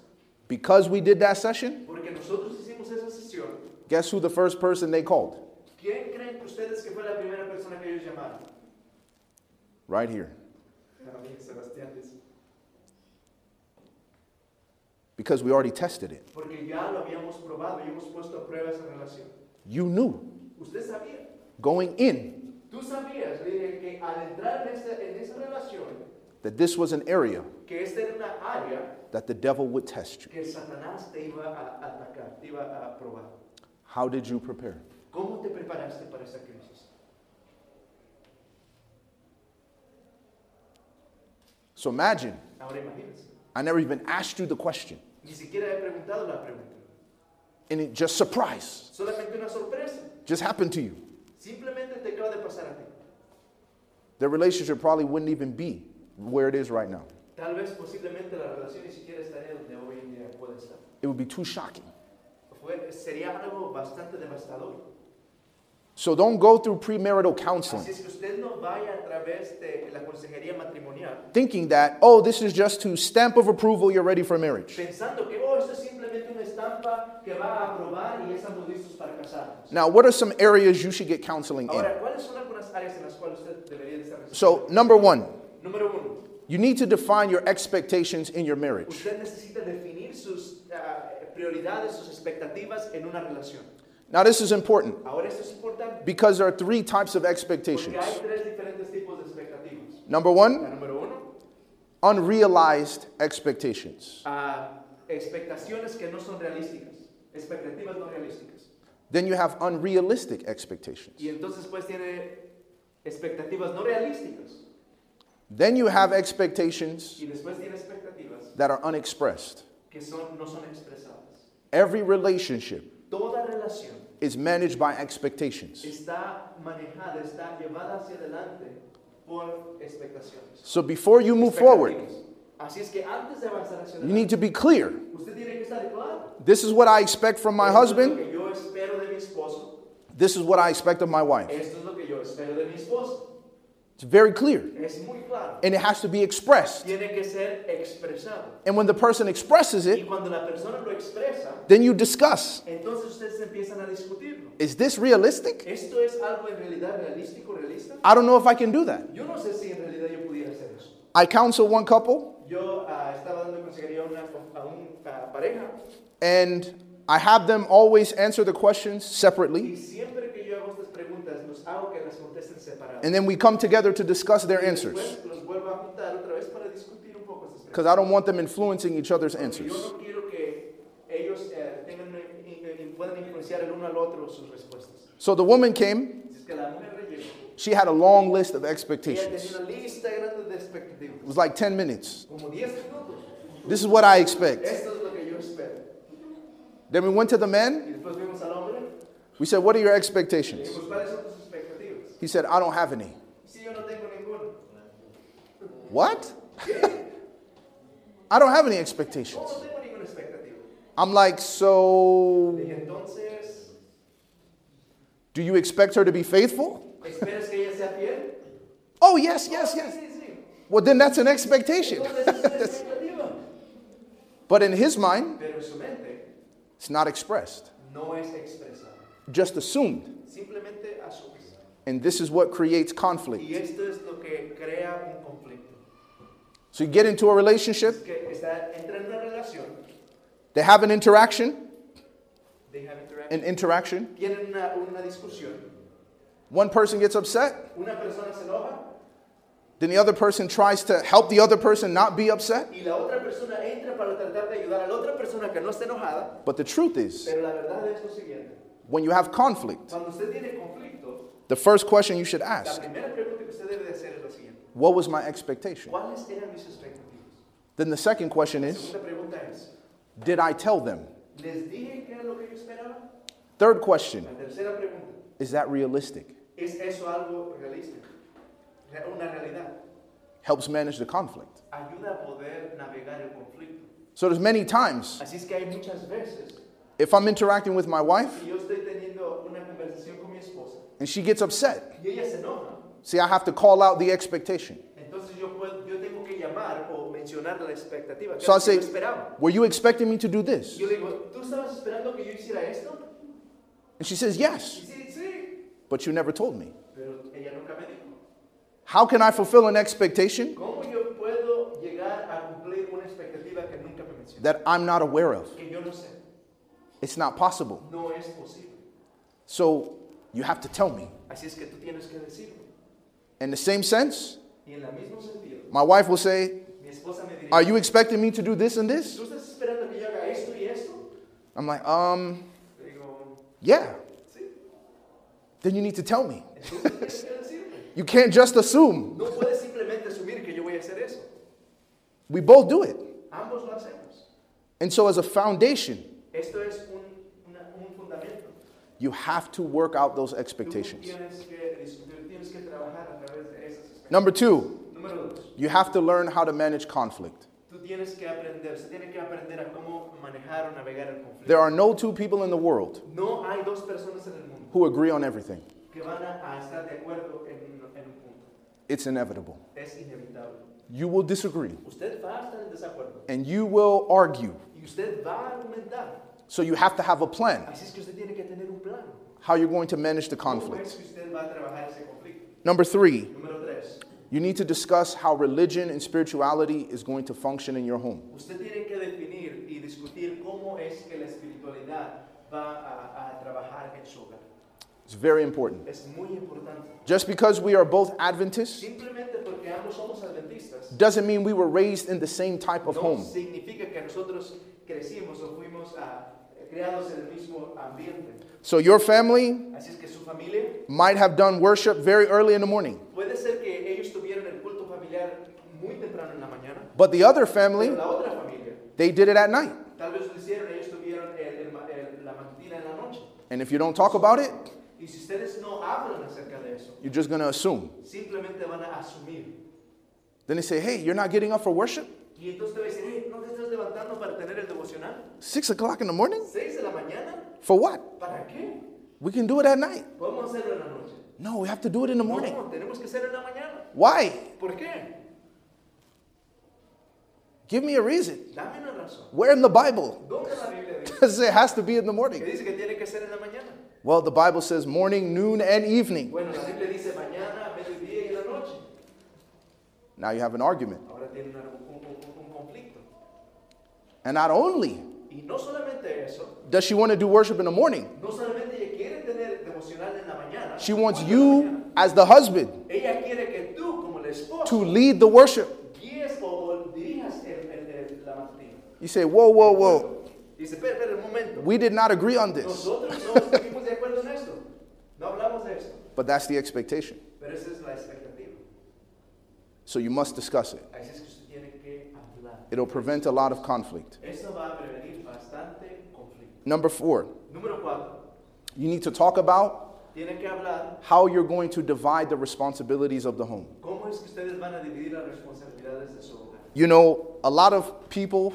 because we did that session, Porque nosotros hicimos esa sesión. guess who the first person they called? ¿Quién creen ustedes que fue la primera persona que ellos llamaron? Right here. Sebastián dice, Because we already tested it. Porque ya lo habíamos probado y hemos puesto a prueba esa relación. You knew Usted sabía. Going in Tú sabías que al entrar en esa, en esa relación, that this was an area que esta era una área that the devil would test you. que Satanás te iba a atacar, te iba a probar. How did you prepare? ¿Cómo te preparaste para esa crisis? So imagine. I never even asked you the question, Ni siquiera he preguntado la pregunta. and it just surprise Solamente una sorpresa. just happened to you. Simplemente te acaba de pasar a ti. Their relationship probably wouldn't even be where it is right now. Tal vez posiblemente la relación ni siquiera estaría donde hoy en día puede estar. It would be too shocking. Fue- sería algo bastante devastador. So don't go through premarital counseling Así es que usted no vaya a través de la consejería matrimonial thinking that, oh, this is just to stamp of approval, you're ready for marriage. pensando que oh, Now, what are some areas you should get counseling in? Ahora, ¿cuáles son algunas áreas en las cuales usted debería de estar So, number one, you need to define your expectations in your marriage. usted necesita definir sus ah, prioridades, sus expectativas en una relación. Now, this is important Ahora, esto es importante because there are three types of expectations. hay tres diferentes tipos de expectativas. Number one, unrealized expectations. ah, expectaciones que no son realísticas, expectativas no realísticas. Then you have unrealistic expectations. Y entonces pues tiene expectativas no realísticas. Then you have expectations Y después tiene expectativas that are unexpressed. que son, no son expresadas. Every relationship Toda relación is managed by expectations. está manejada, está llevada hacia adelante por expectaciones. So before you move forward, Expectativas. Así es que antes de avanzar hacia you need to be clear. usted tiene que estar claro. This is what I expect from my Esto es lo husband. que yo espero de mi esposo. This is what I expect of my wife. Esto es lo que yo espero de mi esposo. It's very clear. Es muy claro. And it has to be expressed. Tiene que ser expresado. And when the person expresses it, cuando la persona lo expresa, then you discuss entonces ustedes empiezan a discutirlo. is this realistic? Es algo en realidad realístico, realista? I don't know if I can do that. No sé si en realidad yo pudiera hacer eso. I counsel one couple, Yo ah, estaba dando consejería a una a una pareja and I have them always answer the questions separately, y siempre que yo hago estas preguntas, los hago que las contesten separadas. and then we come together to discuss their answers. después los vuelvo a juntar otra vez para discutir un poco estas Because. I don't want them influencing each other's answers. Yo no quiero que ellos eh, eh, eh, puedan influenciar el uno al otro sus respuestas. So the woman came, Así es que la mujer llegó. she had a long list of expectations. tenía una lista grande de expectativas. It was like 10 minutes. Como 10 minutos. This is what I expect. Esto es lo que yo espero. Then we went to the man. Y después vimos al hombre. We said, What are your expectations? dijimos, ¿cuáles son tus expectativas? He said, I don't have any. Si yo no tengo ninguno. What? [laughs] I don't have any expectations. no tengo ninguna expectativa. I'm like, So do you expect her to be faithful? ¿esperas que ella sea fiel? Oh, yes, yes, yes. Well, then that's an expectation. Entonces, es una expectativa. [laughs] But in his mind, Pero en su mente it's not expressed, just assumed. And this is what creates conflict. esto es lo que crea un conflicto. So you get into a relationship, que está, entra en una relación, they have an interaction, they have interaction, an interaction. One person gets upset, una persona se enoja then the other person tries to help the other person not be upset. y la otra persona entra para tratar de ayudar a la otra persona que no está enojada, But the truth is, pero la verdad es lo siguiente, when you have conflict, cuando usted tiene conflicto, the first question you should la ask primera pregunta que usted debe de hacer es la siguiente, what was my expectation? ¿cuáles eran mis expectativas? Then the second question La is segunda pregunta es, did I tell them? ¿les dije qué era lo que yo esperaba? Third question La tercera pregunta, is that realistic? ¿es eso algo realista? Una realidad. Helps manage the conflict. Ayuda a poder navegar el conflicto. So there's many times Así es que hay muchas veces if I'm interacting with my wife que yo estoy teniendo una conversación con mi esposa and she gets upset, y ella se enoja. see, I have to call out the expectation. Entonces yo, puedo, yo tengo que llamar o mencionar la expectativa. So I es lo que say. Were you expecting me to do this? Yo le digo, ¿tú estabas esperando que yo hiciera esto? And she says, Yes, sí, sí. but you never told me. Pero ella nunca me dijo. How can I fulfill an expectation ¿Cómo yo puedo a una que nunca that I'm not aware of? Que yo no sé. It's not possible. No es. So you have to tell me. Así es que tú que. In the same sense, Y en el mismo sentido, my wife will say, mi esposa me diría, Are you expecting me to do this and this? ¿tú estás esperando que yo haga esto y esto? I'm like, Um, yeah. Then you need to tell me. Entonces tienes que decirme. You can't just assume. No puedes simplemente asumir que yo voy a hacer eso. We both do it. Ambos lo hacemos. And so, as a foundation, Esto es un, una- un fundamento. you have to work out those Tú expectations. tienes que discutir, tienes que trabajar a través de esas expectativas. Number two, Número dos, you have to learn how to manage conflict. tú tienes que aprender, se tiene que aprender a cómo manejar o navegar el conflicto. There are no two people in the world No hay dos personas en el mundo who agree on everything. que van a, a estar de acuerdo en, un- en un punto. It's inevitable. Es inevitable. You will disagree Usted va a estar en desacuerdo and you will argue. y usted va a argumentar. So, you have to have a plan Así es que usted tiene que tener un plan. how you're going to manage the ¿Cómo es conflict. que usted va a trabajar ese conflicto? Number three, Número tres, you need to discuss how religion and spirituality is going to function in your home. usted tiene que definir y discutir cómo es que la espiritualidad va a, a trabajar en su hogar. It's very important. Es muy importante. Just because we are both Adventists Simplemente porque ambos somos adventistas, doesn't mean we were raised in the same type of no home. significa que nosotros crecimos o fuimos ah, creados en el mismo ambiente. So, your family Así es que su familia might have done worship very early in the morning, puede ser que ellos tuvieron el culto familiar muy temprano en la mañana, but the other family, pero la otra familia they did it at night. tal vez lo hicieron, ellos tuvieron el- el el- la matutina en la noche. And if you don't talk about it, Y si ustedes no hablan acerca de eso, you're just going to assume. simplemente van a asumir. Then they say, hey, you're not getting up for worship? Y entonces te decir, "Hey, ¿no te estás levantando para tener el devocional? Six o'clock in the morning? ¿Seis de la mañana? For what? ¿Para qué? We can do it at night. Podemos hacerlo en la noche. No, we have to do it in the morning. No, tenemos que hacerlo en la mañana. Why? ¿Por qué? Give me a reason. Dame una razón. Where in the Bible ¿Dónde la Biblia dice [laughs] does it has to be in the que morning? dice que tiene que ser en la mañana? Well, the Bible says morning, noon, and evening. Bueno, dice mañana, mediodía y en la noche. Now you have an argument. Una- un, un- un. And not only no eso, does she want to do worship in the morning, no solamente ella quiere tener devocional en la mañana, she wants ¿cuándo en la you, as the husband, ella quiere que tú, esposo, to lead the worship. guíes o, o el, el- el- You say, whoa, whoa, whoa. Dice, espera, espera un momento. We did not agree on this. Nosotros no estuvimos de acuerdo en esto. No hablamos de esto. But that's the expectation. Pero esa es la expectativa. So you must discuss it. Así es que usted tiene que hablar. It'll prevent a lot of conflict. Eso va a prevenir bastante conflicto. Number four, Número cuatro. you need to talk about Tienen que hablar how you're going to divide the responsibilities of the home. cómo es que ustedes van a dividir las responsabilidades de su hogar. You know, a lot of people,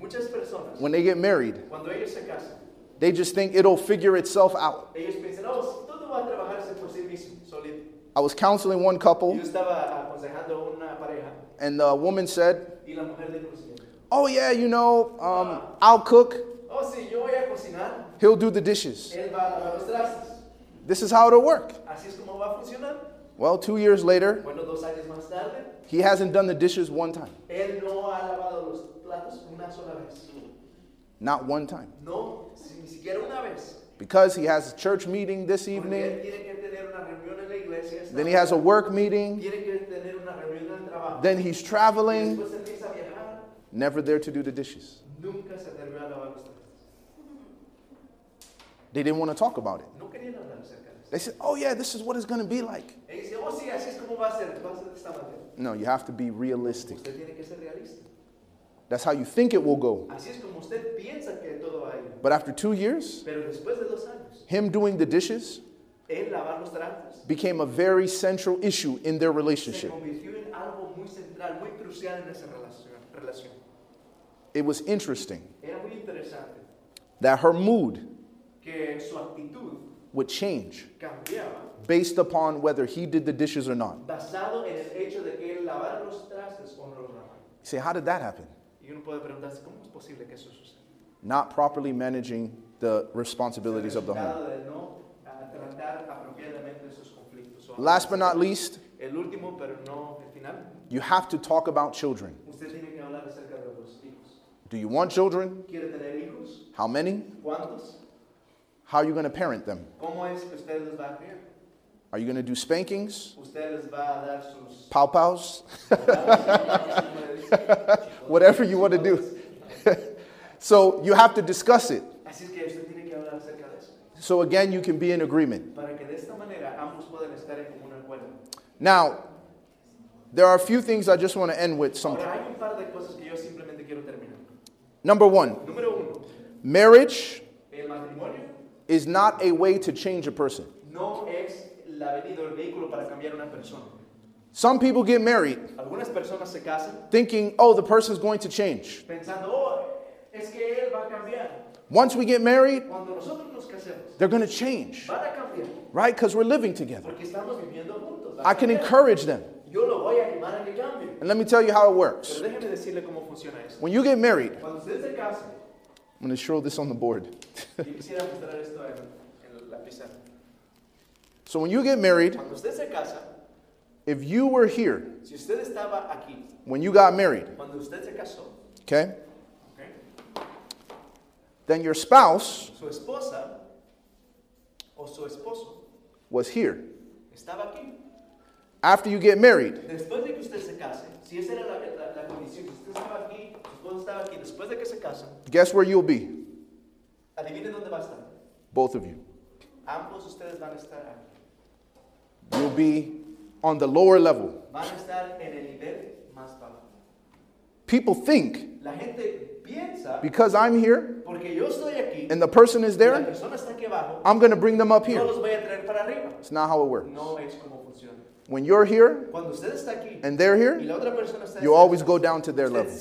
Muchas personas, when they get married, cuando ellos se casan, they just think it'll figure itself out. ellos piensan, oh, todo va a trabajarse por sí mismo, solito. I was counseling one couple, Yo estaba aconsejando una pareja and the woman said, y la mujer dijo. Oh, yeah, you know, um, I'll cook, Oh, sí, yo voy a cocinar, he'll do the dishes. él va a lavar los trastes. This is how it'll work. Así es como va a funcionar. Well, two years later, Bueno, dos años más tarde, he hasn't done the dishes one time. él no ha lavado los platos una sola vez. Not one time. No, ni siquiera una vez. because he has a church meeting this evening, tiene que tener una reunión en la iglesia. then he has a work meeting, Tiene que tener una reunión en trabajo. then he's traveling, después empieza a viajar. never there to do the dishes. Nunca se atrevió a los trastes. They didn't want to talk about it. No querían hablar de eso. They said, oh, yeah, this is what it's going to be like. Él dice, oh, sí, así es como va a ser. Va a ser de esta manera. No, you have to be realistic. That's how you think it will go. Así es como usted que todo va. But after two years, Pero de años, him doing the dishes él lavar los became a very central issue in their relationship. convirtió en algo muy central, muy en esa relación. relación. It was interesting Era muy that her mood que su would change cambiaba based upon whether he did the dishes or not. basado en el hecho de que él lavara los trastes o no los lavara. You say, how did that happen? Y uno puede preguntarse, ¿cómo es posible que eso suceda? Not properly managing the responsibilities of the home. De no tratar apropiadamente esos conflictos. O Last but not least, El último, pero no el final, you have to talk about children. usted tiene que hablar acerca de los hijos. Do you want children? ¿Quiere tener hijos? How many? ¿Cuántos? How are you going to parent them? ¿Cómo es que usted les va a criar? Are you going to do spankings? ¿Usted les va a dar sus... Pow pows? [laughs] Whatever you want to do. [laughs] so you have to discuss it. Así es que usted tiene que hablar acerca de eso. So again, you can be in agreement. Para que de esta manera ambos puedan estar en común acuerdo. Now, there are a few things I just want to end with. Some Ahora hay un par de cosas que yo simplemente quiero terminar. number one, marriage is not a way to change a person. La venida o el vehículo para cambiar una persona. Some people get married Algunas personas se casan thinking, oh, the person's going to change. pensando, oh, es que él va a cambiar. Once we get married, Cuando nosotros nos casemos, they're going to change, van a cambiar right? Because we're living together. porque estamos viviendo juntos. van a I can cambiar. encourage them. Yo lo voy a animar a que cambie. And let me tell you how it works. Pero déjeme decirle cómo funciona eso. When you get married, Cuando usted se casa, I'm going to show this on the board. yo quisiera mostrar esto en, en la pizarra. So when you get married, usted se casa, if you were here si usted aquí, when you got married, cuando usted se casó, okay, ¿ok? then your spouse su esposa o su esposo was here. aquí. After you get married, de que usted se case, si la, la- la condición, si aquí, su esposo estaba aquí, de que guess where you'll be? dónde va a estar. Both of you. Ambos ustedes van a estar aquí. You'll be on the lower level. Van a estar en el nivel más bajo. People think La gente piensa, because I'm here yo estoy aquí, and the person is there, abajo, I'm going to bring them up here. los voy a traer para. It's not how it works. No es como. When you're here usted está aquí and they're y here, la otra está you always go down to their level.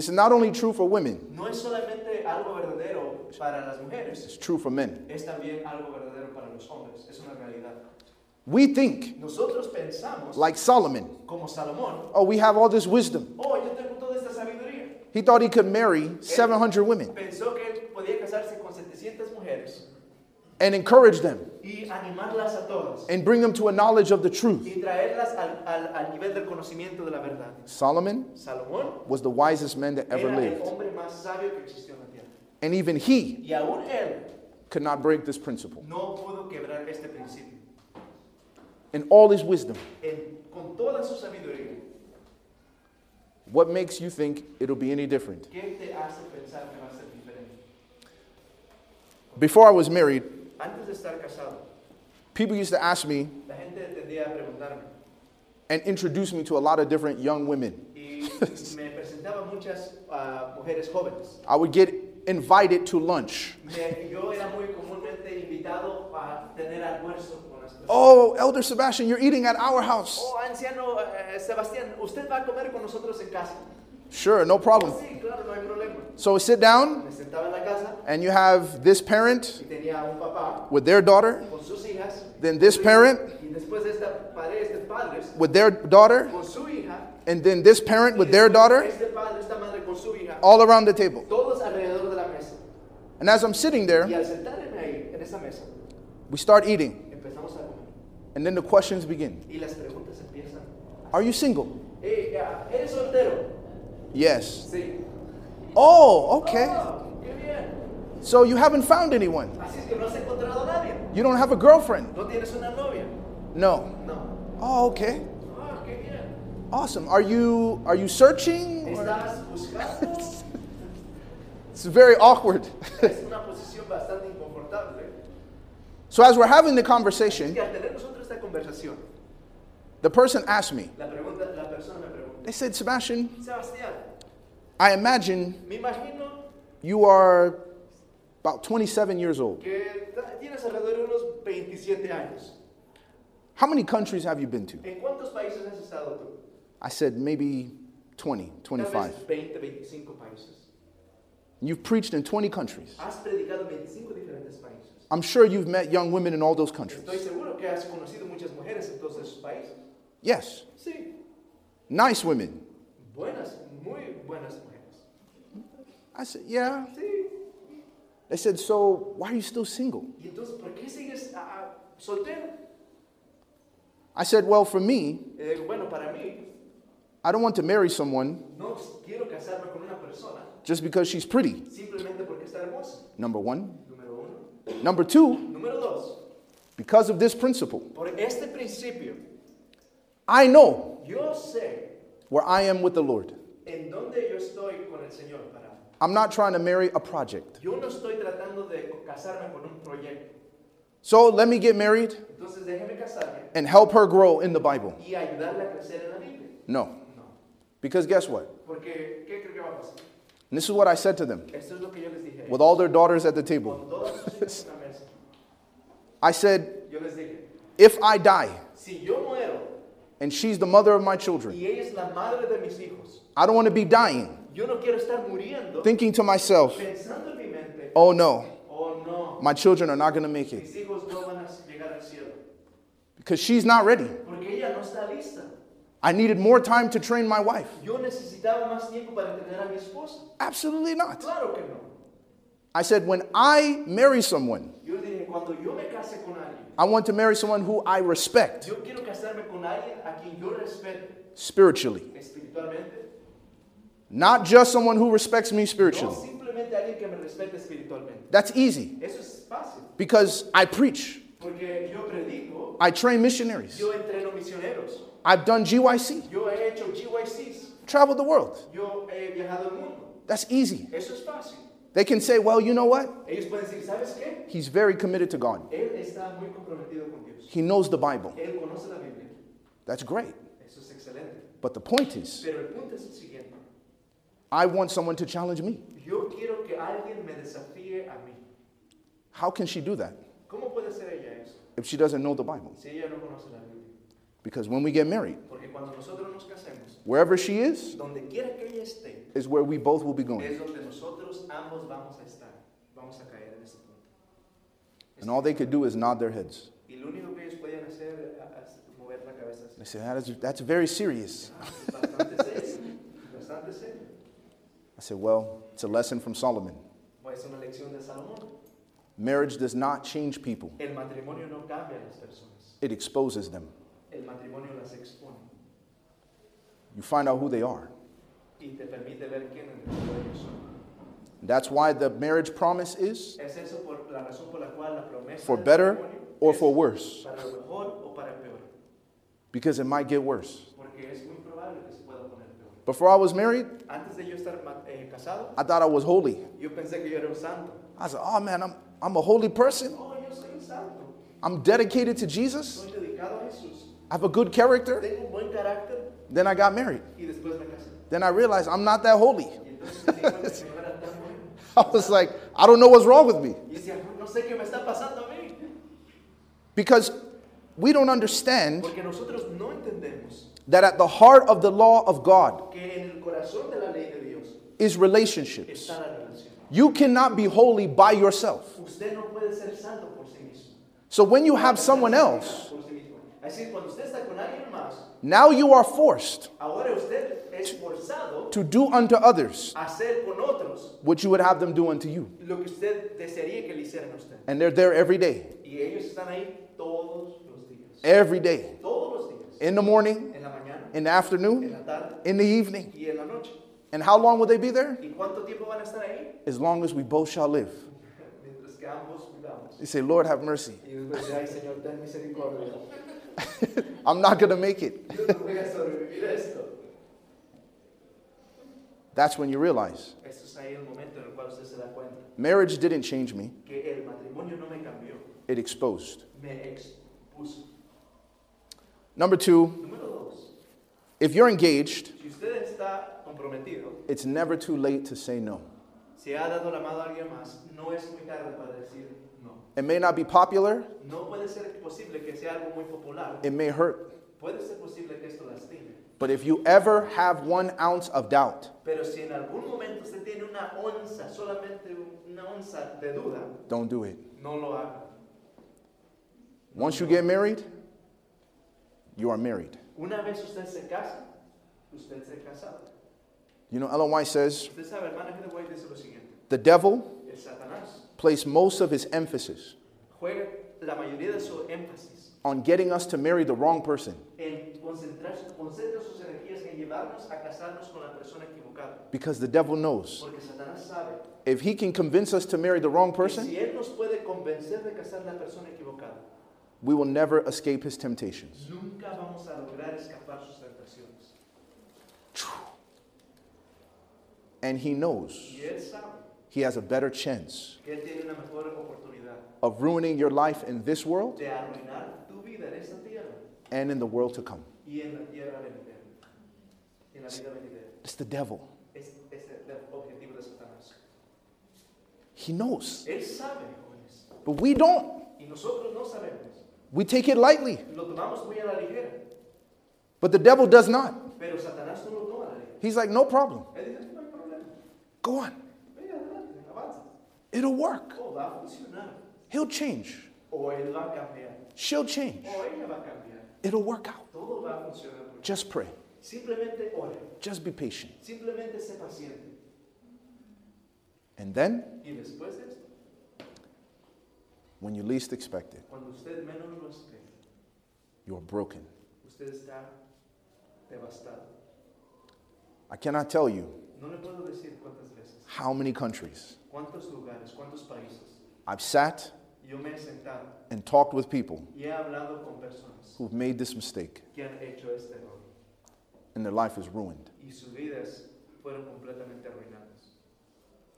Siempre baja al, a- al nivel más bajo. This is not only true for women, No es solamente algo verdadero para las mujeres, it's true for men. es también algo verdadero para los hombres, es una realidad. We think, Nosotros pensamos, like Solomon, como Salomón, oh, we have all this wisdom. oh, yo tengo toda esta sabiduría. He thought he could marry 700 women Pensó que él podía casarse con 700 mujeres and encourage them and bring them to a knowledge of the truth. al, al- al nivel del conocimiento de la. Solomon Salomón was the wisest man that ever lived. más sabio que en la. And even he Y aún él could not break this principle. no. In all his wisdom. En, con toda su what makes you think it'll be any different? ¿qué te hace pensar que va a ser diferente? Before I was married, Antes de estar casado, people used to ask me la gente tendía a preguntarme and introduce me to a lot of different young women. y me presentaba muchas ah, mujeres jóvenes. I would get invited to lunch. Me- yo era muy comúnmente invitado a tener almuerzo con las personas. Oh, Elder Sebastien, you're eating at our house. Oh, anciano eh, Sebastián, usted va a comer con nosotros en casa. Sure, no problem. Sí, claro, no hay problema. So sit down, Me sentaba en la casa and you have this parent y tenía un papá with their daughter, con sus hijas. then this parent Y después de esta padre, este padres with their daughter, con su hija. and then this parent with their daughter, Este padre, esta madre con su hija. all around the table. Todos alrededor de la mesa. And as I'm sitting there, al sentarme ahí, en esa mesa, we start eating, empezamos a comer. and then the questions begin Y las preguntas empiezan. Are you single? Eh, eh, Yes. Sí. Oh, okay. Oh. So you haven't found anyone. Es que no has encontrado a nadie. You don't have a girlfriend. No tienes una novia. No. No. Oh, okay. Ah, qué bien. Awesome. Are you are you searching? or- [laughs] It's very awkward. es [laughs] una posición bastante inconfortable. so as we're having the conversation, que al tener nosotros esta conversación, the person asked me. la, pregunta, la persona me pregunta, They said, "Sebastien, Sebastián, I imagine you are about 27 years old. que tienes alrededor de unos 27 años. How many countries have you been to?" ¿En cuántos países has estado tú? I said, "Maybe 20, Tal 25." vez 20, 25 países. You've preached in 20 countries. Has predicado 25 diferentes países. I'm sure you've met young women in all those countries. Estoy seguro que has conocido muchas mujeres en todos esos países. Yes, Sí, nice women. Muy buenas mujeres. I said, "Yeah." Sí. They said, "So why are you still single?" ¿Y entonces por qué sigues soltero? I said, "Well, for me, Eh, bueno, para mí, I don't want to marry someone no quiero casarme con una persona just because she's pretty." simplemente porque está hermosa. Number 1. Number 2, Número dos, because of this principle. por este principio, I know where I am with the Lord. En dónde yo estoy con el Señor parado. I'm not trying to marry a project. Yo no estoy tratando de casarme con un proyecto. So let me get married Entonces déjeme casarme and help her grow in the Bible. y ayudarle a crecer en la Biblia. No. No. Because guess what? Porque, ¿qué creo que va a pasar? And this is what I said to them Esto es lo que yo les dije. with all their daughters at the table. Con sus hijas en la mesa, [laughs] I said, yo les dije, if I die si yo muero and she's the mother of my children, y ella es la madre de mis hijos, I don't want to be dying yo no quiero estar muriendo thinking to myself, pensando en mi mente, oh no, oh no, my children are not going to make it mis hijos no van a llegar al cielo. because she's not ready. Porque ella no está lista. I needed more time to train my wife. Yo necesitaba más tiempo para entrenar a mi esposa. Absolutely not. Claro que no. I said, when I marry someone, Yo dije, cuando yo me case con alguien, I want to marry someone who I respect yo Not just someone who respects me spiritually. simplemente alguien que me respete espiritualmente. That's easy Eso es fácil. because I preach, Porque yo predico, I train missionaries, yo entreno misioneros, I've done GYC, yo he hecho GYCs, traveled the world. yo he viajado al mundo. That's easy. Eso es fácil. They can say, well, you know what? Decir. He's very committed to God. Él está muy comprometido con Dios. He knows the Bible. Él conoce la Biblia. That's great. Es. But the point is, Pero el punto es el siguiente. I want someone to challenge me. Yo quiero que alguien me desafíe a mí. How can she do that ¿Cómo puede ella eso? if she doesn't know the Bible? Si ella no conoce la Biblia. Because when we get married, Porque cuando nosotros nos casemos, wherever she is, donde quiera que ella esté, is where we both will be going. donde nosotros ambos vamos a estar. Vamos a caer en ese punto. And all they could do is nod their heads. Y lo único que ellos podían hacer es mover la cabeza así. They say, that is, that's very serious. Es bastante serio. Bastante serio. I said, well, it's a lesson from Solomon. Es una lección de Salomón. Marriage does not change people, El matrimonio no cambia a las personas. it exposes them. El matrimonio las expone You find out who they are. y te permite ver quién en realidad. That's why the marriage promise is Es eso por la razón por la cual la for better or for worse, para mejor o para peor, because it might get worse. porque es muy probable que se pueda poner peor. Before I was married, Antes de yo estar eh, casado, I thought I was holy. yo pensé que yo era un santo. I said, oh man, I'm, I'm a holy person. Oh, yo soy un santo. I'm dedicated to Jesus. Soy dedicado a Jesús. I have a good character. Tengo un buen carácter Then I got married. y después me casé. Then I realized I'm not that holy. Y entonces me di cuenta que no era tan bueno. [laughs] I was like, I don't know what's wrong with me. Y decía, no sé qué me está pasando a mí. Because we don't understand Porque nosotros no entendemos that at the heart of the law of God que en el corazón de la ley de Dios is relationships. está la relación. You cannot be holy by yourself. Usted no puede ser santo por sí mismo. So when you have someone else, Por sí mismo. Así cuando usted está con alguien más, now you are forced ahora usted es forzado to do unto others a hacer con otros what you would have them do unto you. lo que usted desearía que le hicieran a usted. And they're there every day. Y ellos están ahí todos los días. Every day. Todos los días. In the morning, En la mañana, in the en afternoon, la tarde in the evening. y en la noche. And how long will they be there? ¿Y cuánto tiempo van a estar ahí? As long as we both shall live. You say, Lord, have mercy. Y después dice, ay Señor, ten misericordia. [laughs] I'm not going to make it. Yo no voy a sobrevivir a esto. That's when you realize Esto es ahí el momento en el cual usted se da cuenta marriage didn't change me, que el matrimonio no me cambió, it exposed. Number two, if you're engaged, si usted está comprometido, it's never too late to say no. si ha dado la mano a alguien más, no es muy tarde para decir no. It may not be popular, No puede ser posible que sea algo muy popular. it may hurt, Puede ser posible que esto lastime. but if you ever have one ounce of doubt, Pero si en algún momento usted tiene una onza, solamente una onza de duda, don't do it. no lo haga. Once you get married, you are married. Una vez usted se casa, usted se casado. You know, Ellen White says sabe, White the devil placed most of his emphasis la de su on getting us to marry the wrong person en concentrar, concentra sus energías en llevarnos a casarnos con la because the devil knows Porque Satanás sabe if he can convince us to marry the wrong person, si we will never escape his temptations. nunca vamos a lograr escapar sus tentaciones. And he knows Y él sabe he has a better chance que él tiene una mejor oportunidad of ruining your life in this world de arruinar tu vida en esta tierra and in the world to come. y en la tierra venidera. En la vida venidera. It's the devil. Es, es el objetivo de Satanás. He knows. Él sabe, jóvenes. But we don't. Y nosotros no sabemos. We take it lightly. Lo tomamos muy a la ligera. But the devil does not. Pero Satanás no lo toma a la ligera. He's like, no problem. Él dice, no hay problema. Go on. Venga, adelante, avanza. It'll work. O va a funcionar. He'll change. O él va a cambiar. She'll change. O ella va a cambiar. It'll work out. Todo va a funcionar. Just pray. Just be patient. Simplemente sé paciente. And then, Y después de esto, when you least expect it, cuando usted menos lo espera, you're broken. usted está devastado. I cannot tell you No le puedo decir cuántas veces, how many countries cuántos lugares, cuántos países. I've sat Yo me he sentado and talked with people y he hablado con personas who've made this mistake que han hecho este error and their life is ruined y sus vidas fueron completamente arruinadas.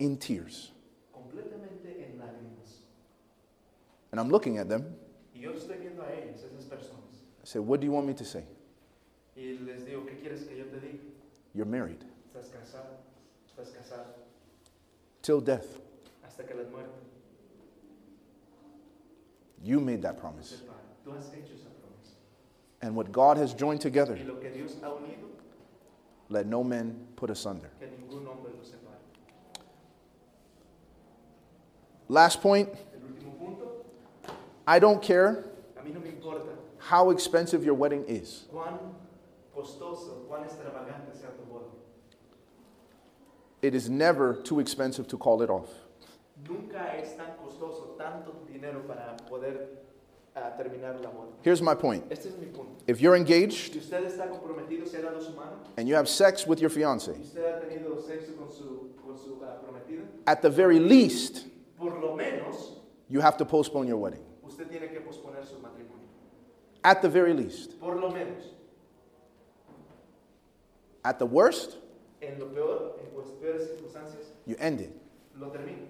in tears. Completamente. And I'm looking at them. Y yo estoy viendo a ellos, esas personas. I say, What do you want me to say? Y les digo, ¿qué quieres que yo te diga? You're married Estás casado, estás casado, till death. hasta que la muerte You made that promise. Tú has hecho esa promesa. And what God has joined together, Y lo que Dios ha unido, let no man put asunder. que ningún hombre lo separe. Last point El último punto, I don't care a mí no me how expensive your wedding is. cuán costoso, cuán extravagante sea tu boda. It is never too expensive to call it off. Nunca es tan costoso, tanto dinero para poder ah, terminar la boda. Here's my point Este es mi punto. if you're engaged Si usted está comprometido, se ha dado su mano, and you have sex with your fiance, y usted ha tenido sexo con su, con su ah, at the very least, por lo menos you have to postpone your wedding. Usted tiene que posponer su matrimonio. At the very least. Por lo menos. At the worst, En lo peor, en las peores circunstancias, you end it. lo termina.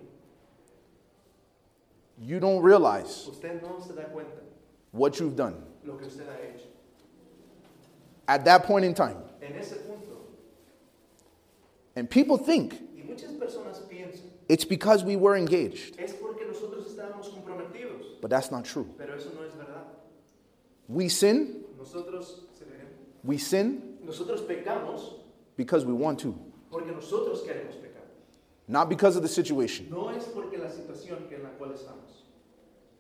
You don't realize Usted no se da cuenta what you've done. lo que usted ha hecho. At that point in time, En ese punto, and people think y muchas personas piensan, it's because we were engaged, es porque nosotros estábamos comprometidos, but that's not true. pero eso no es verdad. We sin, Nosotros, we sin nosotros pecamos because we want to, porque nosotros queremos pecar. not because of the situation. No es porque la situación en la cual estamos.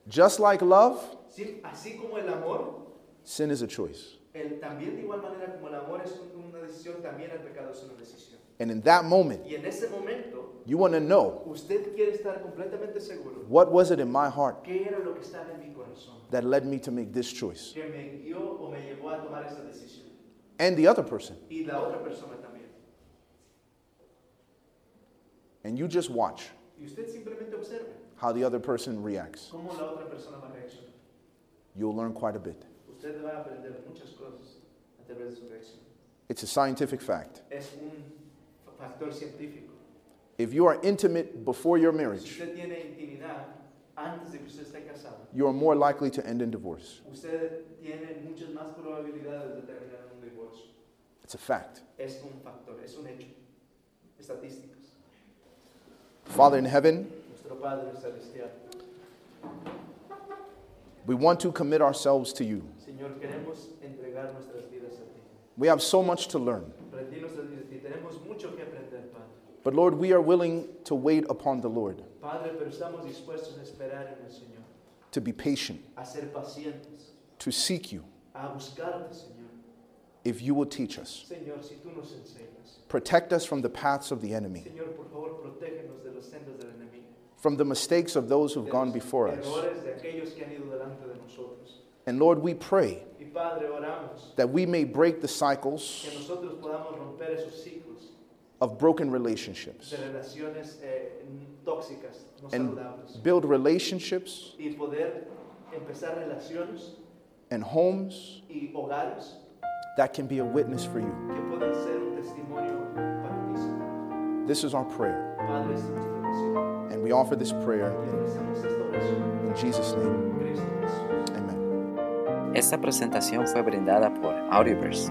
Just like love, Sí, así como el amor, sin is a choice. el, también de igual manera como el amor es una decisión, también el pecado es una decisión. And in that moment, Y en ese momento, you want to know usted quiere estar completamente seguro what was it in my heart qué era lo que estaba en mi corazón that led me to make this choice? que me guió o me llevó a tomar esa decisión. And the other person. Y la otra persona también. And you just watch Y usted simplemente observe how the other person reacts. cómo la otra persona va a reaccionar. You'll learn quite a bit. Usted va a aprender muchas cosas a través de su reacción. It's a scientific fact. Es un factor científico. If you are intimate before your Si marriage, usted tiene intimidad antes de que usted esté casado, you are more likely to end in divorce. usted tiene muchas más probabilidades de terminar en un divorcio. It's a fact. Es un factor, es un hecho. Estadísticas. Father in heaven, Nuestro Padre Celestial. we want to commit ourselves to you. Señor, queremos entregar nuestras vidas a ti. We have so much to learn. But Lord, we are willing to wait upon the Lord, Padre, pero estamos dispuestos a esperar en el Señor, to be patient, a ser pacientes, to seek you a buscarte, Señor. if you will teach us. Señor, si tú nos enseñas. Protect us from the paths of the enemy, Señor, por favor, protégenos de los sendas del enemigo. from the mistakes of those who've de gone before us. de aquellos que han ido delante de nosotros. And Lord, we pray Y Padre, oramos that we may break the cycles of broken relationships de relaciones eh, tóxicas, no and saludables. build relationships Y poder empezar relaciones and homes y hogares that can be a witness for you. que pueden ser un testimonio para ti, This is our prayer, Padre, es and we offer this prayer in, hacemos esta oración in Jesus' name. en Cristo Jesús. Amen. Esta presentación fue brindada por Audioverse,